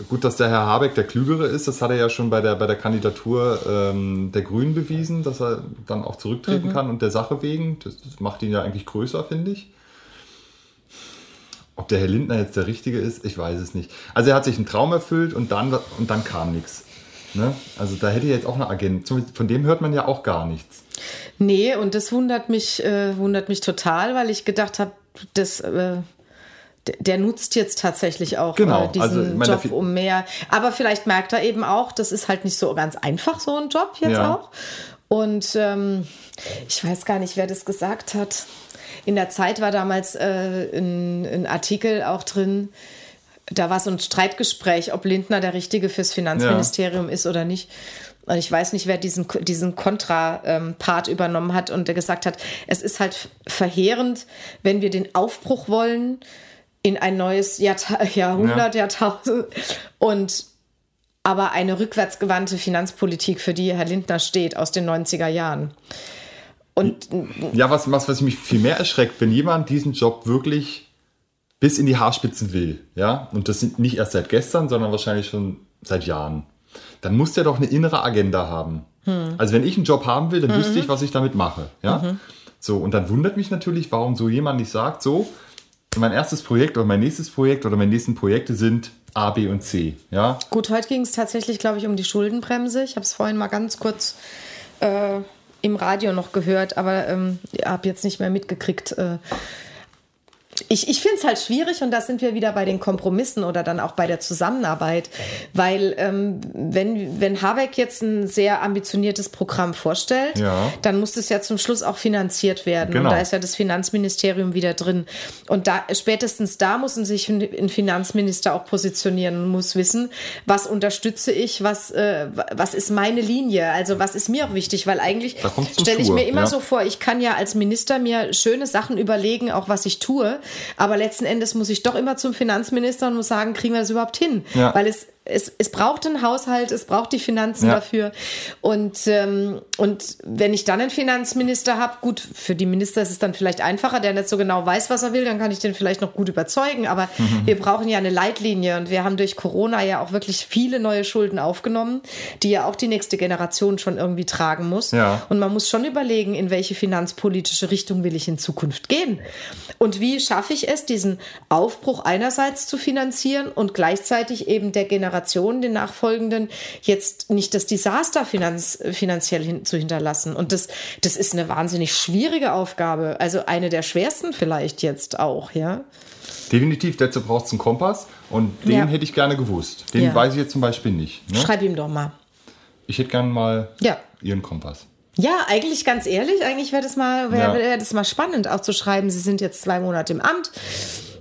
gut, dass der Herr Habeck der Klügere ist, das hat er ja schon bei der, bei der Kandidatur ähm, der Grünen bewiesen, dass er dann auch zurücktreten kann und der Sache wegen. Das, das macht ihn ja eigentlich größer, finde ich. Ob der Herr Lindner jetzt der Richtige ist, ich weiß es nicht. Also er hat sich einen Traum erfüllt und dann, und dann kam nichts. Ne? Also da hätte jetzt auch eine Agent. Von dem hört man ja auch gar nichts. Nee, und das wundert mich, äh, wundert mich total, weil ich gedacht habe, das. Äh, der- nutzt jetzt tatsächlich auch Genau, äh, diesen also, meine, Job um mehr. Aber vielleicht merkt er eben auch, das ist halt nicht so ganz einfach, so ein Job jetzt Ja. auch. Und ähm, ich weiß gar nicht, wer das gesagt hat. in der Zeit war damals äh, ein, ein Artikel auch drin, da war so ein Streitgespräch, ob Lindner der Richtige fürs Finanzministerium ja. ist oder nicht. Und ich weiß nicht, wer diesen, diesen Kontra-Part übernommen hat und der gesagt hat, es ist halt verheerend, wenn wir den Aufbruch wollen in ein neues Jahrta Jahrhundert, ja. Jahrtausend und aber eine rückwärtsgewandte Finanzpolitik, für die Herr Lindner steht, aus den 90er Jahren. Und ja, was, was, was mich viel mehr erschreckt, wenn jemand diesen Job wirklich bis in die Haarspitzen will, ja, und das sind nicht erst seit gestern, sondern wahrscheinlich schon seit Jahren, dann muss der doch eine innere Agenda haben. Hm. Also wenn ich einen Job haben will, dann mhm. wüsste ich, was ich damit mache, ja. Mhm. So, und dann wundert mich natürlich, warum so jemand nicht sagt, so, mein erstes Projekt oder mein nächstes Projekt oder meine nächsten Projekte sind A, B und C. Ja? Gut, heute ging es tatsächlich, glaube ich, um die Schuldenbremse. Ich habe es vorhin mal ganz kurz äh, im Radio noch gehört, aber ähm, habe jetzt nicht mehr mitgekriegt, äh, ich, ich finde es halt schwierig und da sind wir wieder bei den Kompromissen oder dann auch bei der Zusammenarbeit, weil ähm, wenn, wenn Habeck jetzt ein sehr ambitioniertes Programm vorstellt, ja. dann muss das ja zum Schluss auch finanziert werden genau. und da ist ja das Finanzministerium wieder drin und da spätestens da muss sich ein Finanzminister auch positionieren und muss wissen, was unterstütze ich, was, äh, was ist meine Linie, also was ist mir auch wichtig, weil eigentlich stelle ich mir immer ja. so vor, ich kann ja als Minister mir schöne Sachen überlegen, auch was ich tue, aber letzten Endes muss ich doch immer zum Finanzminister und muss sagen, kriegen wir das überhaupt hin? Ja. Weil es es, es braucht einen Haushalt, es braucht die Finanzen ja. dafür. Und, ähm, und wenn ich dann einen Finanzminister habe, gut, für die Minister ist es dann vielleicht einfacher, der nicht so genau weiß, was er will, dann kann ich den vielleicht noch gut überzeugen. Aber mhm. wir brauchen ja eine Leitlinie und wir haben durch Corona ja auch wirklich viele neue Schulden aufgenommen, die ja auch die nächste Generation schon irgendwie tragen muss. Ja. Und man muss schon überlegen, in welche finanzpolitische Richtung will ich in Zukunft gehen. Und wie schaffe ich es, diesen Aufbruch einerseits zu finanzieren und gleichzeitig eben der Generation Generationen, den nachfolgenden, jetzt nicht das Desaster finanz, finanziell hin, zu hinterlassen. Und das, das ist eine wahnsinnig schwierige Aufgabe. Also eine der schwersten vielleicht jetzt auch, ja. Definitiv, dazu braucht es einen Kompass und den ja. hätte ich gerne gewusst. Den ja. weiß ich jetzt zum Beispiel nicht. Ne? Schreib ihm doch mal. Ich hätte gerne mal ja. Ihren Kompass. Ja, eigentlich ganz ehrlich, eigentlich wäre das mal, wäre ja. das mal spannend, auch zu schreiben. Sie sind jetzt zwei Monate im Amt.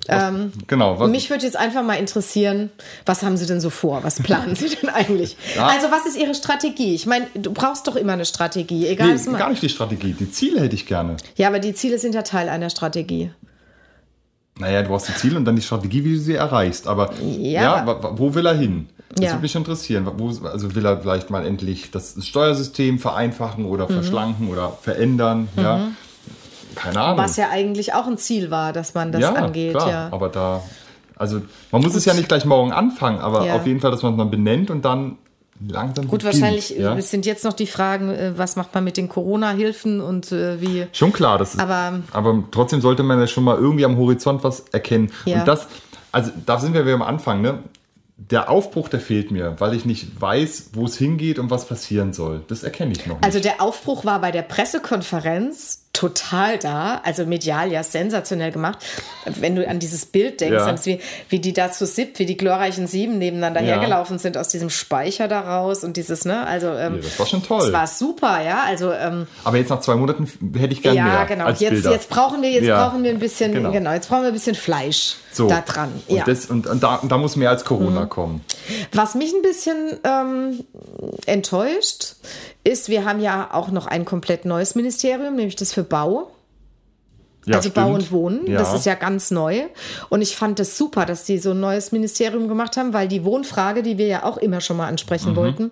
Ähm, genau. Was, mich würde jetzt einfach mal interessieren, was haben Sie denn so vor? Was planen Sie denn eigentlich? Ja. Also, was ist Ihre Strategie? Ich meine, du brauchst doch immer eine Strategie, egal. Nee, gar nicht die Strategie. Die Ziele hätte ich gerne. Ja, aber die Ziele sind ja Teil einer Strategie. Naja, du hast die Ziele und dann die Strategie, wie du sie erreichst. Aber ja, ja wo will er hin? Das ja. würde mich interessieren. Wo, also will er vielleicht mal endlich das Steuersystem vereinfachen oder mhm. verschlanken oder verändern? Mhm. Keine Ahnung. Was ja eigentlich auch ein Ziel war, dass man das ja, angeht. Klar, ja, aber da, also man muss Gut. es ja nicht gleich morgen anfangen, aber ja. auf jeden Fall, dass man es mal benennt und dann langsam Gut, beginnt, wahrscheinlich ja? sind jetzt noch die Fragen, äh, was macht man mit den Corona-Hilfen und äh, wie. Schon klar, das ist, aber, aber trotzdem sollte man ja schon mal irgendwie am Horizont was erkennen. Ja. Und das, also da sind wir wieder am Anfang, ne? der Aufbruch, der fehlt mir, weil ich nicht weiß, wo es hingeht und was passieren soll. Das erkenne ich noch nicht. Also der Aufbruch war bei der Pressekonferenz total da, also medial ja sensationell gemacht. Wenn du an dieses Bild denkst, ja. wie, wie die da zu SIP, wie die glorreichen Sieben nebeneinander ja. hergelaufen sind aus diesem Speicher daraus und dieses, ne, also ähm, ja, das war schon toll. Das war super, ja, also ähm, aber jetzt nach zwei Monaten hätte ich gerne ja, mehr. Ja, genau. Als jetzt, jetzt brauchen wir, jetzt brauchen wir ein bisschen, genau. genau. jetzt brauchen wir ein bisschen Fleisch so. da dran. Und, ja. Das, und, und, da, da muss mehr als Corona mhm. kommen. Was mich ein bisschen ähm, enttäuscht, ist, wir haben ja auch noch ein komplett neues Ministerium, nämlich das für Bau. Ja, also stimmt. Bau und Wohnen, ja. das ist ja ganz neu. Und ich fand es das super, dass sie so ein neues Ministerium gemacht haben, weil die Wohnfrage, die wir ja auch immer schon mal ansprechen mhm. wollten,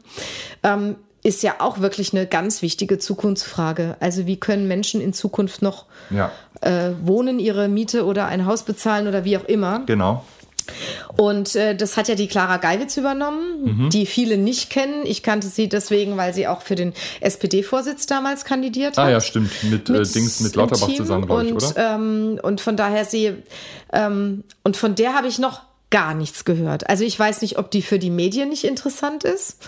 ähm, ist ja auch wirklich eine ganz wichtige Zukunftsfrage. Also wie können Menschen in Zukunft noch ja. äh, wohnen, ihre Miete oder ein Haus bezahlen oder wie auch immer? Genau. Und äh, das hat ja die Clara Geiwitz übernommen, mhm. die viele nicht kennen. Ich kannte sie deswegen, weil sie auch für den SPD-Vorsitz damals kandidiert hat. Ah ja, stimmt. Mit, äh, mit äh, Dings, mit Lauterbach zusammen, glaube ich, oder? Ähm, und von daher sie, ähm, und von der habe ich noch gar nichts gehört. Also ich weiß nicht, ob die für die Medien nicht interessant ist,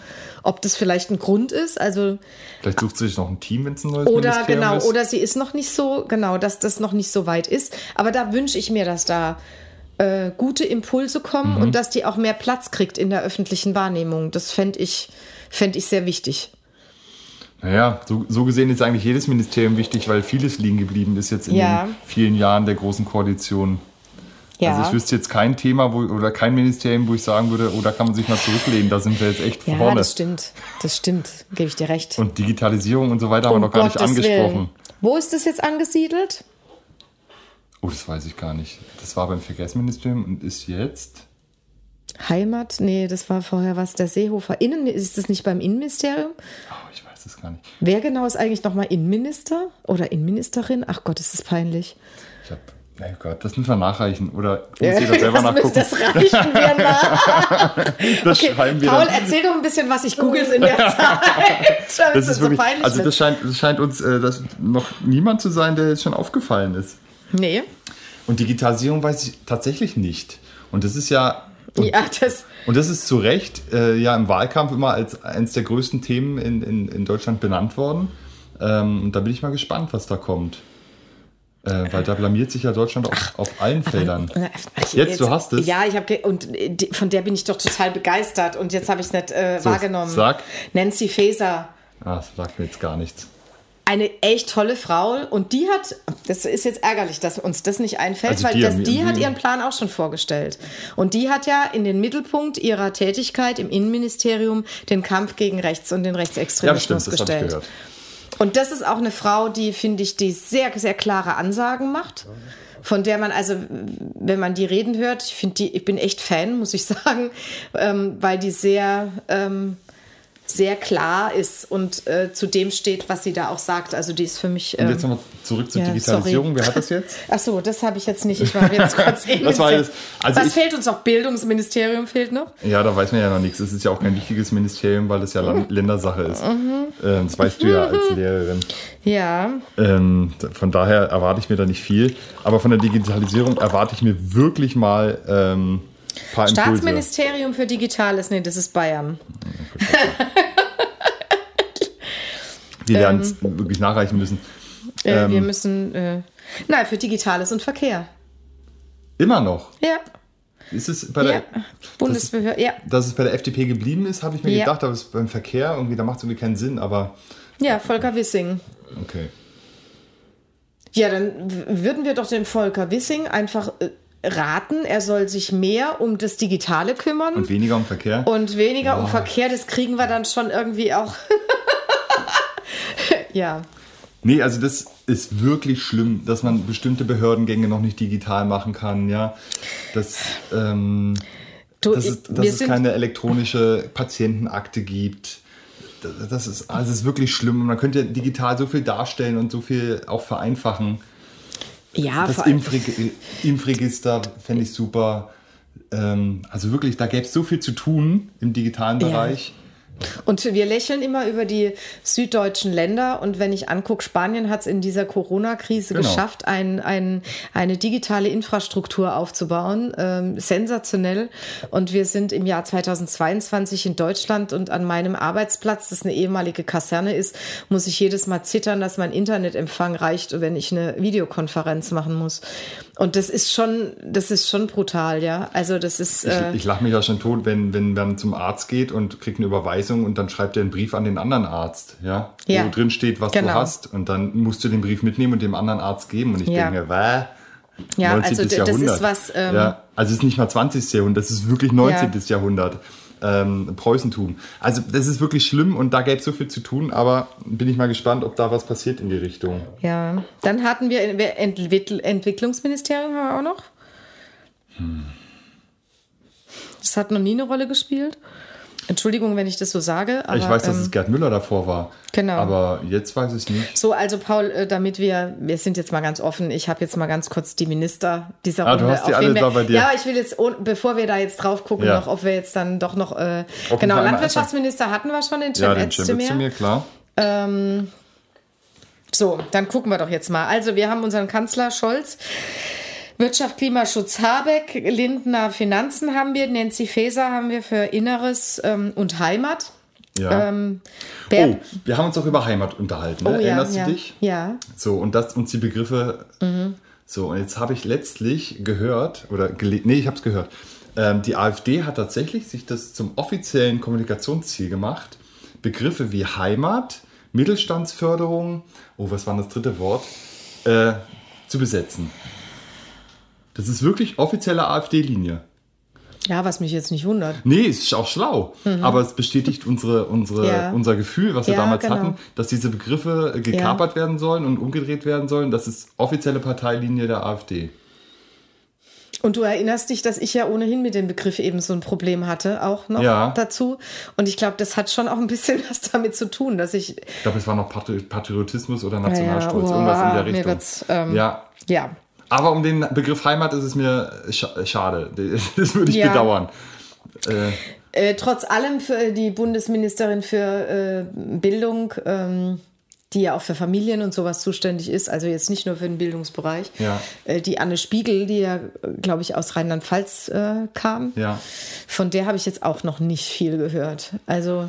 ob das vielleicht ein Grund ist. Also vielleicht sucht sie sich noch ein Team, wenn es ein neues oder Ministerium genau, ist. oder sie ist noch nicht so genau, dass das noch nicht so weit ist. Aber da wünsche ich mir, dass da äh, gute Impulse kommen mhm. und dass die auch mehr Platz kriegt in der öffentlichen Wahrnehmung. Das fände ich, fänd ich sehr wichtig. Naja, so, so gesehen ist eigentlich jedes Ministerium wichtig, weil vieles liegen geblieben ist jetzt in Ja. den vielen Jahren der großen Koalition. Ja. Also ich wüsste jetzt kein Thema wo, oder kein Ministerium, wo ich sagen würde, oh, da kann man sich mal zurücklehnen, da sind wir jetzt echt ja, vorne. das stimmt. Das stimmt. Gebe ich dir recht. Und Digitalisierung und so weiter haben wir Um noch gar nicht Gottes angesprochen. Willen. Wo ist das jetzt angesiedelt? Oh, das weiß ich gar nicht. Das war beim Verkehrsministerium und ist jetzt. Heimat? Nee, das war vorher was. Der Seehofer. Innen, ist das nicht beim Innenministerium? Oh, ich weiß es gar nicht. Wer genau ist eigentlich nochmal Innenminister oder Innenministerin? Ach Gott, ist das peinlich. Ich hab, na Gott, das müssen wir nachreichen. Oder muss jeder selber das, nachgucken. das reichen wir nach. Das Okay, schreiben wir Paul, dann. erzähl doch ein bisschen was. Ich google es in der Zeit. Das ist so wirklich, peinlich also das scheint, das scheint uns äh, das noch niemand zu sein, der jetzt schon aufgefallen ist. Nee. Und Digitalisierung weiß ich tatsächlich nicht. Und das ist ja, Ja, das. und das ist zu Recht äh, ja im Wahlkampf immer als eines der größten Themen in, in, in Deutschland benannt worden. Ähm, und da bin ich mal gespannt, was da kommt. Äh, weil da blamiert sich ja Deutschland auf, auf allen Feldern. Ach, Jetzt, du hast es. Ja, ich habe und äh, die- von der bin ich doch total begeistert und jetzt habe ich es nicht äh, So, wahrgenommen. sag. Nancy Faeser, Ah, das sagt mir jetzt gar nichts. eine echt tolle Frau und die hat, das ist jetzt ärgerlich, dass uns das nicht einfällt, Also weil die, das, die hat ihren Plan auch schon vorgestellt und die hat ja in den Mittelpunkt ihrer Tätigkeit im Innenministerium den Kampf gegen Rechts und den Ja, das Rechtsextremismus stimmt, das habe ich gestellt. gehört. Und das ist auch eine Frau, die, finde ich, die sehr, sehr klare Ansagen macht. Von der man also, wenn man die reden hört, ich finde die, ich bin echt Fan, muss ich sagen, ähm, weil die sehr, ähm, sehr klar ist und äh, zu dem steht, was sie da auch sagt. Also die ist für mich. Und Ähm, jetzt nochmal zurück zur ja, Digitalisierung. sorry. Wer hat das jetzt? Ach so, das habe ich jetzt nicht. Ich war jetzt kurz. Was war das? Also Was ich- fehlt uns noch? Bildungsministerium fehlt noch. Ja, da weiß man ja noch nichts. Das ist ja auch kein wichtiges Ministerium, weil das ja Mhm. Land Ländersache ist. Ähm, das weißt du ja als Lehrerin. Ja, Ähm, von daher erwarte ich mir da nicht viel. Aber von der Digitalisierung erwarte ich mir wirklich mal ähm, paar Impulse. Staatsministerium für Digitales, nee, das ist Bayern. Wir werden es wirklich nachreichen müssen. Äh, Ähm. wir müssen, äh, nein, für Digitales und Verkehr. Immer noch. Ja, Ist es bei ja. der, Bundesbehörde, ja. dass es bei der FDP geblieben ist, habe ich mir Ja. gedacht, aber es beim Verkehr irgendwie, da macht es irgendwie keinen Sinn, aber Ja, Volker Wissing. okay. Ja, dann würden wir doch den Volker Wissing einfach äh, raten, er soll sich mehr um das Digitale kümmern Und weniger um Verkehr. und weniger um Verkehr. Das kriegen wir dann schon irgendwie auch. ja. Nee, also das ist wirklich schlimm, dass man bestimmte Behördengänge noch nicht digital machen kann, ja. Das, ähm, Du, dass es, dass es keine elektronische Patientenakte gibt. Das- Das ist, also es ist wirklich schlimm. Man könnte digital so viel darstellen und so viel auch vereinfachen. Ja, Das Impfreg Impfregister fände ich super. Ähm, also wirklich, da gäbe es so viel zu tun im digitalen Ja. Und wir lächeln immer über die süddeutschen Länder. Und wenn ich angucke, Spanien hat es in dieser Corona-Krise Genau. geschafft, ein, ein, eine digitale Infrastruktur aufzubauen. Ähm, sensationell. Und wir sind im Jahr 2022 in Deutschland und an meinem Arbeitsplatz, das eine ehemalige Kaserne ist, muss ich jedes Mal zittern, dass mein Internetempfang reicht, wenn ich eine Videokonferenz machen muss. Und das ist schon, das ist schon brutal, ja. Also das ist. Ich, Äh, ich lache mich ja schon tot, wenn, wenn man zum Arzt geht und kriegt eine Überweisung und dann schreibt er einen Brief an den anderen Arzt, ja, Ja. wo drin steht, was du Genau. hast. Und dann musst du den Brief mitnehmen und dem anderen Arzt geben. Und ich Ja. denke was? Ja, also d- das ist was, ähm, ja, also es ist nicht mal 20. Jahrhundert, das ist wirklich 19. Jahrhundert. Ähm, Preußentum. Also das ist wirklich schlimm und da gäbe es so viel zu tun, aber bin ich mal gespannt, ob da was passiert in die Richtung. Ja, dann hatten wir Entwickl Entwicklungsministerium haben wir auch noch. Das hat noch nie eine Rolle gespielt. Entschuldigung, wenn ich das so sage. Aber, ich weiß, dass ähm, es Gerd Müller davor war. Genau. Aber jetzt weiß ich es nicht. so, also Paul, äh, damit wir, wir sind jetzt mal ganz offen, ich habe jetzt mal ganz kurz die Minister dieser Ah, du Runde. hast die alle wir, da bei dir. Ja, ich will jetzt, bevor wir da jetzt drauf gucken, Ja. noch, ob wir jetzt dann doch noch, äh, genau, Landwirtschaftsminister hatten wir schon, den Cem Ja, den Özdemir. Klar. So, dann gucken wir doch jetzt mal. Also, wir haben unseren Kanzler Scholz. Wirtschaft, Klimaschutz Habeck, Lindner Finanzen haben wir, Nancy Faeser haben wir für Inneres ähm, und Heimat. Ja. Ähm, Oh, wir haben uns auch über Heimat unterhalten. Ne? oh, ja, Erinnerst ja, du dich? Ja. So, und das uns die Begriffe. So, und jetzt habe ich letztlich gehört, oder nee, ich habe es gehört. Ähm, die AfD hat tatsächlich sich das zum offiziellen Kommunikationsziel gemacht, Begriffe wie Heimat, Mittelstandsförderung, oh, was war das dritte Wort, äh, zu besetzen. Das ist wirklich offizielle AfD-Linie. Ja, was mich jetzt nicht wundert. Nee, es ist auch schlau. Aber es bestätigt unsere, unsere, Ja. unser Gefühl, was wir Ja, damals genau. hatten, dass diese Begriffe äh, gekapert werden sollen und umgedreht werden sollen. Das ist offizielle Parteilinie der AfD. Und du erinnerst dich, dass ich ja ohnehin mit dem Begriff eben so ein Problem hatte, auch noch Ja. dazu. Und ich glaube, das hat schon auch ein bisschen was damit zu tun, dass ich, Ich glaube, es war noch Patri Patriotismus oder Nationalstolz, Ja, irgendwas in der mir Richtung. wird's, ähm, ja. ja, Aber um den Begriff Heimat ist es mir scha schade. Das würde ich Ja. bedauern. Äh, Äh, trotz allem für die Bundesministerin für äh, Bildung, ähm, die ja auch für Familien und sowas zuständig ist, also jetzt nicht nur für den Bildungsbereich, Ja. äh, die Anne Spiegel, die ja, glaube ich, aus Rheinland-Pfalz äh, kam, ja. von der habe ich jetzt auch noch nicht viel gehört. Also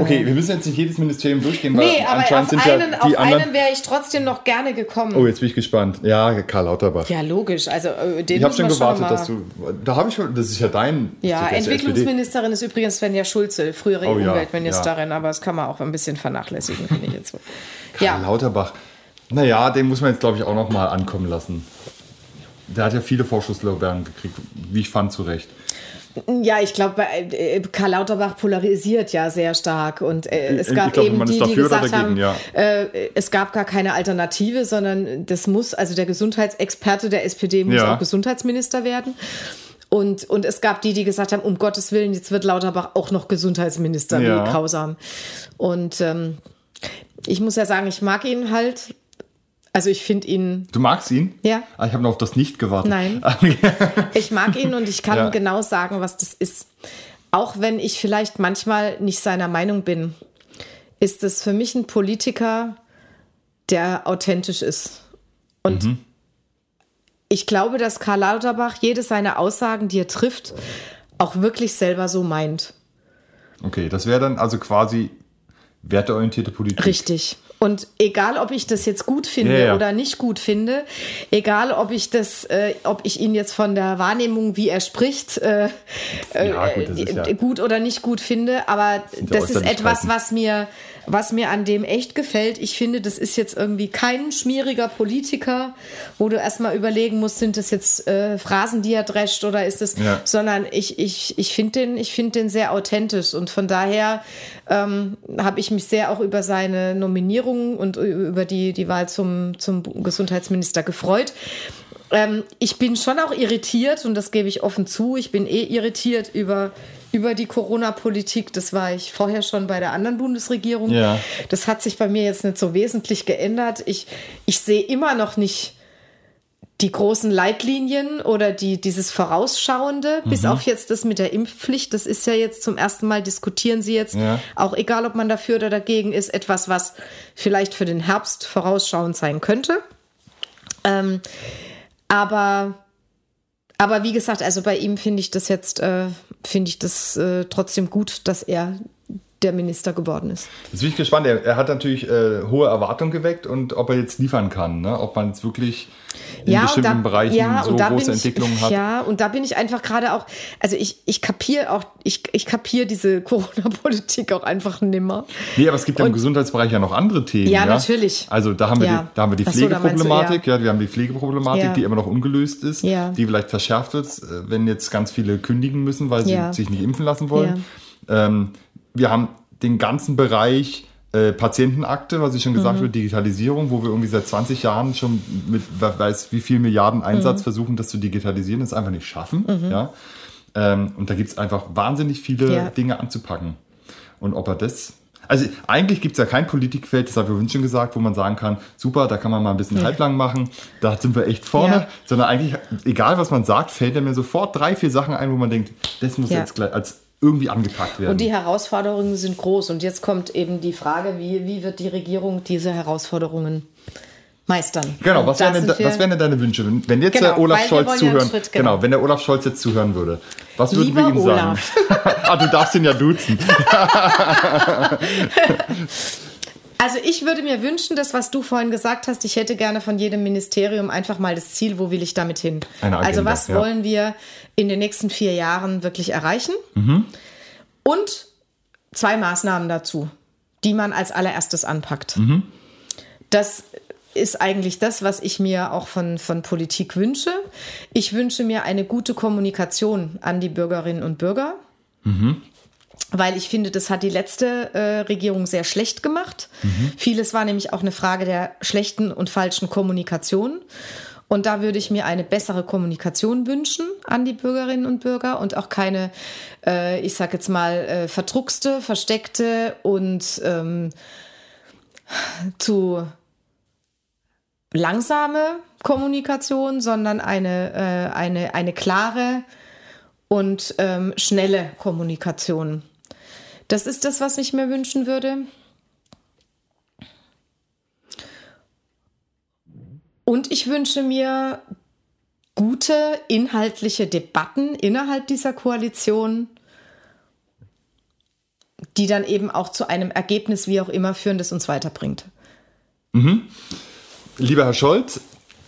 Okay, wir müssen jetzt nicht jedes Ministerium durchgehen, weil nee, aber anscheinend auf sind einen, ja auf die anderen. einen wäre ich trotzdem noch gerne gekommen. Oh, jetzt bin ich gespannt. Ja, Karl Lauterbach. Ja, logisch. Also äh, den ich habe schon gewartet, mal- dass du. Da habe ich schon. Das ist ja dein. Ja. Entwicklungsministerin ist übrigens Svenja Schulze, frühere Oh ja, Umweltministerin, aber das kann man auch ein bisschen vernachlässigen, finde ich jetzt. Karl Ja, Lauterbach. Naja, den muss man jetzt, glaube ich, auch noch mal ankommen lassen. Der hat ja viele Vorschusslorbeeren gekriegt, wie ich fand, zu Recht. Ja, ich glaube, äh, Karl Lauterbach polarisiert ja sehr stark und äh, es gab glaube, eben die, die gesagt dagegen, haben, ja. äh, es gab gar keine Alternative, sondern das muss, also der Gesundheitsexperte der SPD muss Ja. auch Gesundheitsminister werden. Und, und es gab die, die gesagt haben, um Gottes Willen, jetzt wird Lauterbach auch noch Gesundheitsminister, Ja. wie grausam. Und ähm, ich muss ja sagen, ich mag ihn halt. Also ich finde ihn Du magst ihn? Ja. Ah, ich habe noch auf das nicht gewartet. Nein. Ich mag ihn und ich kann Ja. genau sagen, was das ist. Auch wenn ich vielleicht manchmal nicht seiner Meinung bin, ist es für mich ein Politiker, der authentisch ist. Und Mhm. ich glaube, dass Karl Lauterbach jede seiner Aussagen, die er trifft, auch wirklich selber so meint. Okay, das wäre dann also quasi werteorientierte Politik. Richtig. Und egal, ob ich das jetzt gut finde Ja, ja. oder nicht gut finde, egal, ob ich das, äh, ob ich ihn jetzt von der Wahrnehmung, wie er spricht, äh, Ja, gut, äh, gut oder nicht gut finde, aber das ist etwas, was mir, was mir an dem echt gefällt. Ich finde, das ist jetzt irgendwie kein schmieriger Politiker, wo du erstmal überlegen musst, sind das jetzt äh, Phrasen, die er drescht oder ist es, Ja. sondern ich, ich, ich finde den, ich finde den sehr authentisch und von daher ähm, habe ich mich sehr auch über seine Nominierung und über die, die Wahl zum, zum Gesundheitsminister gefreut. Ähm, ich bin schon auch irritiert und das gebe ich offen zu. Ich bin eh irritiert über, über die Corona-Politik. Das war ich vorher schon bei der anderen Bundesregierung. Ja. Das hat sich bei mir jetzt nicht so wesentlich geändert. Ich, ich sehe immer noch nicht die großen Leitlinien oder die, dieses Vorausschauende, bis Mhm. auf jetzt das mit der Impfpflicht, das ist ja jetzt zum ersten Mal, diskutieren sie jetzt, Ja. auch egal ob man dafür oder dagegen ist, etwas, was vielleicht für den Herbst vorausschauend sein könnte. Ähm, aber, aber wie gesagt, also bei ihm finde ich das jetzt, äh, finde ich das äh, trotzdem gut, dass er der Minister geworden ist. Jetzt bin ich gespannt. Er, er hat natürlich äh, hohe Erwartungen geweckt und ob er jetzt liefern kann. Ne? Ob man jetzt wirklich in bestimmten Bereichen ja, so da große ich, Entwicklungen hat. Ja, und da bin ich einfach gerade auch, also ich, ich kapiere auch, ich, ich kapiere diese Corona-Politik auch einfach nimmer. Nee, aber es gibt ja im Und- Gesundheitsbereich ja noch andere Themen. Ja, natürlich. Also da haben wir Ja. die, da haben wir die Ach so, da Pflegeproblematik, ja. wir haben die Pflegeproblematik, Ja. die immer noch ungelöst ist, Ja. die vielleicht verschärft wird, äh, wenn jetzt ganz viele kündigen müssen, weil sie Ja. sich nicht impfen lassen wollen. Ähm, wir haben den ganzen Bereich äh, Patientenakte, was ich schon Mhm. gesagt habe, Digitalisierung, wo wir irgendwie seit 20 Jahren schon mit wer weiß wie viel Milliarden Einsatz Mhm. versuchen, das zu digitalisieren, das einfach nicht schaffen. Ja? Ähm, und da gibt es einfach wahnsinnig viele Ja. Dinge anzupacken. Und ob er das. Also eigentlich gibt es ja kein Politikfeld, das habe ich vorhin schon gesagt, wo man sagen kann, super, da kann man mal ein bisschen halblang machen, da sind wir echt vorne. Ja. Sondern eigentlich, egal was man sagt, fällt mir sofort drei, vier Sachen ein, wo man denkt, das muss Ja. jetzt gleich als irgendwie angepackt werden. Und die Herausforderungen sind groß. Und jetzt kommt eben die Frage, wie, wie wird die Regierung diese Herausforderungen meistern? Genau, was wären, denn, was wären denn deine Wünsche? Wenn- Wenn jetzt Genau, der Olaf Scholz zuhören, Schritt, genau. genau. wenn der Olaf Scholz jetzt zuhören würde, was würden Lieber wir ihm Olaf. sagen? ah, du darfst ihn ja duzen. Also ich würde mir wünschen, das, was du vorhin gesagt hast, ich hätte gerne von jedem Ministerium einfach mal das Ziel, wo will ich damit hin? Agenda, also was ja. wollen wir in den nächsten vier Jahren wirklich erreichen? Mhm. Und zwei Maßnahmen dazu. die man als allererstes anpackt. Mhm. Das ist eigentlich das, was ich mir auch von, von Politik wünsche. Ich wünsche mir eine gute Kommunikation an die Bürgerinnen und Bürger. Mhm. Weil ich finde, das hat die letzte äh, Regierung sehr schlecht gemacht. Mhm. Vieles war nämlich auch eine Frage der schlechten und falschen Kommunikation. Und da würde ich mir eine bessere Kommunikation wünschen an die Bürgerinnen und Bürger und auch keine, äh, ich sag jetzt mal, äh, verdruckste, versteckte und ähm, zu langsame Kommunikation, sondern eine, äh, eine, eine klare und ähm, schnelle Kommunikation. Das ist das, was ich mir wünschen würde. Und ich wünsche mir gute inhaltliche Debatten innerhalb dieser Koalition, die dann eben auch zu einem Ergebnis, wie auch immer, führen, das uns weiterbringt. Mhm. Lieber Herr Scholz,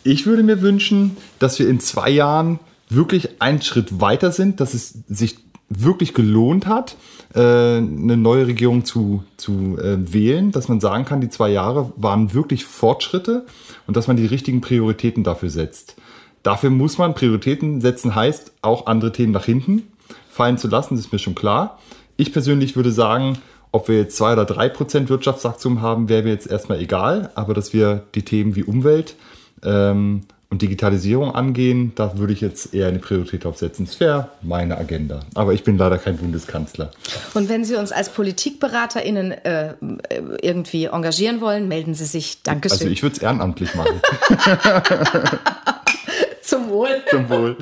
ich würde mir wünschen, dass wir in zwei Jahren wirklich einen Schritt weiter sind, dass es sich wirklich gelohnt hat, äh, eine neue Regierung zu, zu äh, wählen, dass man sagen kann, die zwei Jahre waren wirklich Fortschritte und dass man die richtigen Prioritäten dafür setzt. Dafür muss man Prioritäten setzen, heißt auch andere Themen nach hinten fallen zu lassen, das ist mir schon klar. Ich persönlich würde sagen, ob wir jetzt zwei oder drei Prozent Wirtschaftswachstum haben, wäre mir jetzt erstmal egal, aber dass wir die Themen wie Umwelt ähm, und Digitalisierung angehen, da würde ich jetzt eher eine Priorität aufsetzen. Das wäre meine Agenda. Aber ich bin leider kein Bundeskanzler. Und wenn Sie uns als PolitikberaterInnen äh, irgendwie engagieren wollen, melden Sie sich. Dankeschön. Also ich würde es ehrenamtlich machen. Zum Wohl. Zum Wohl.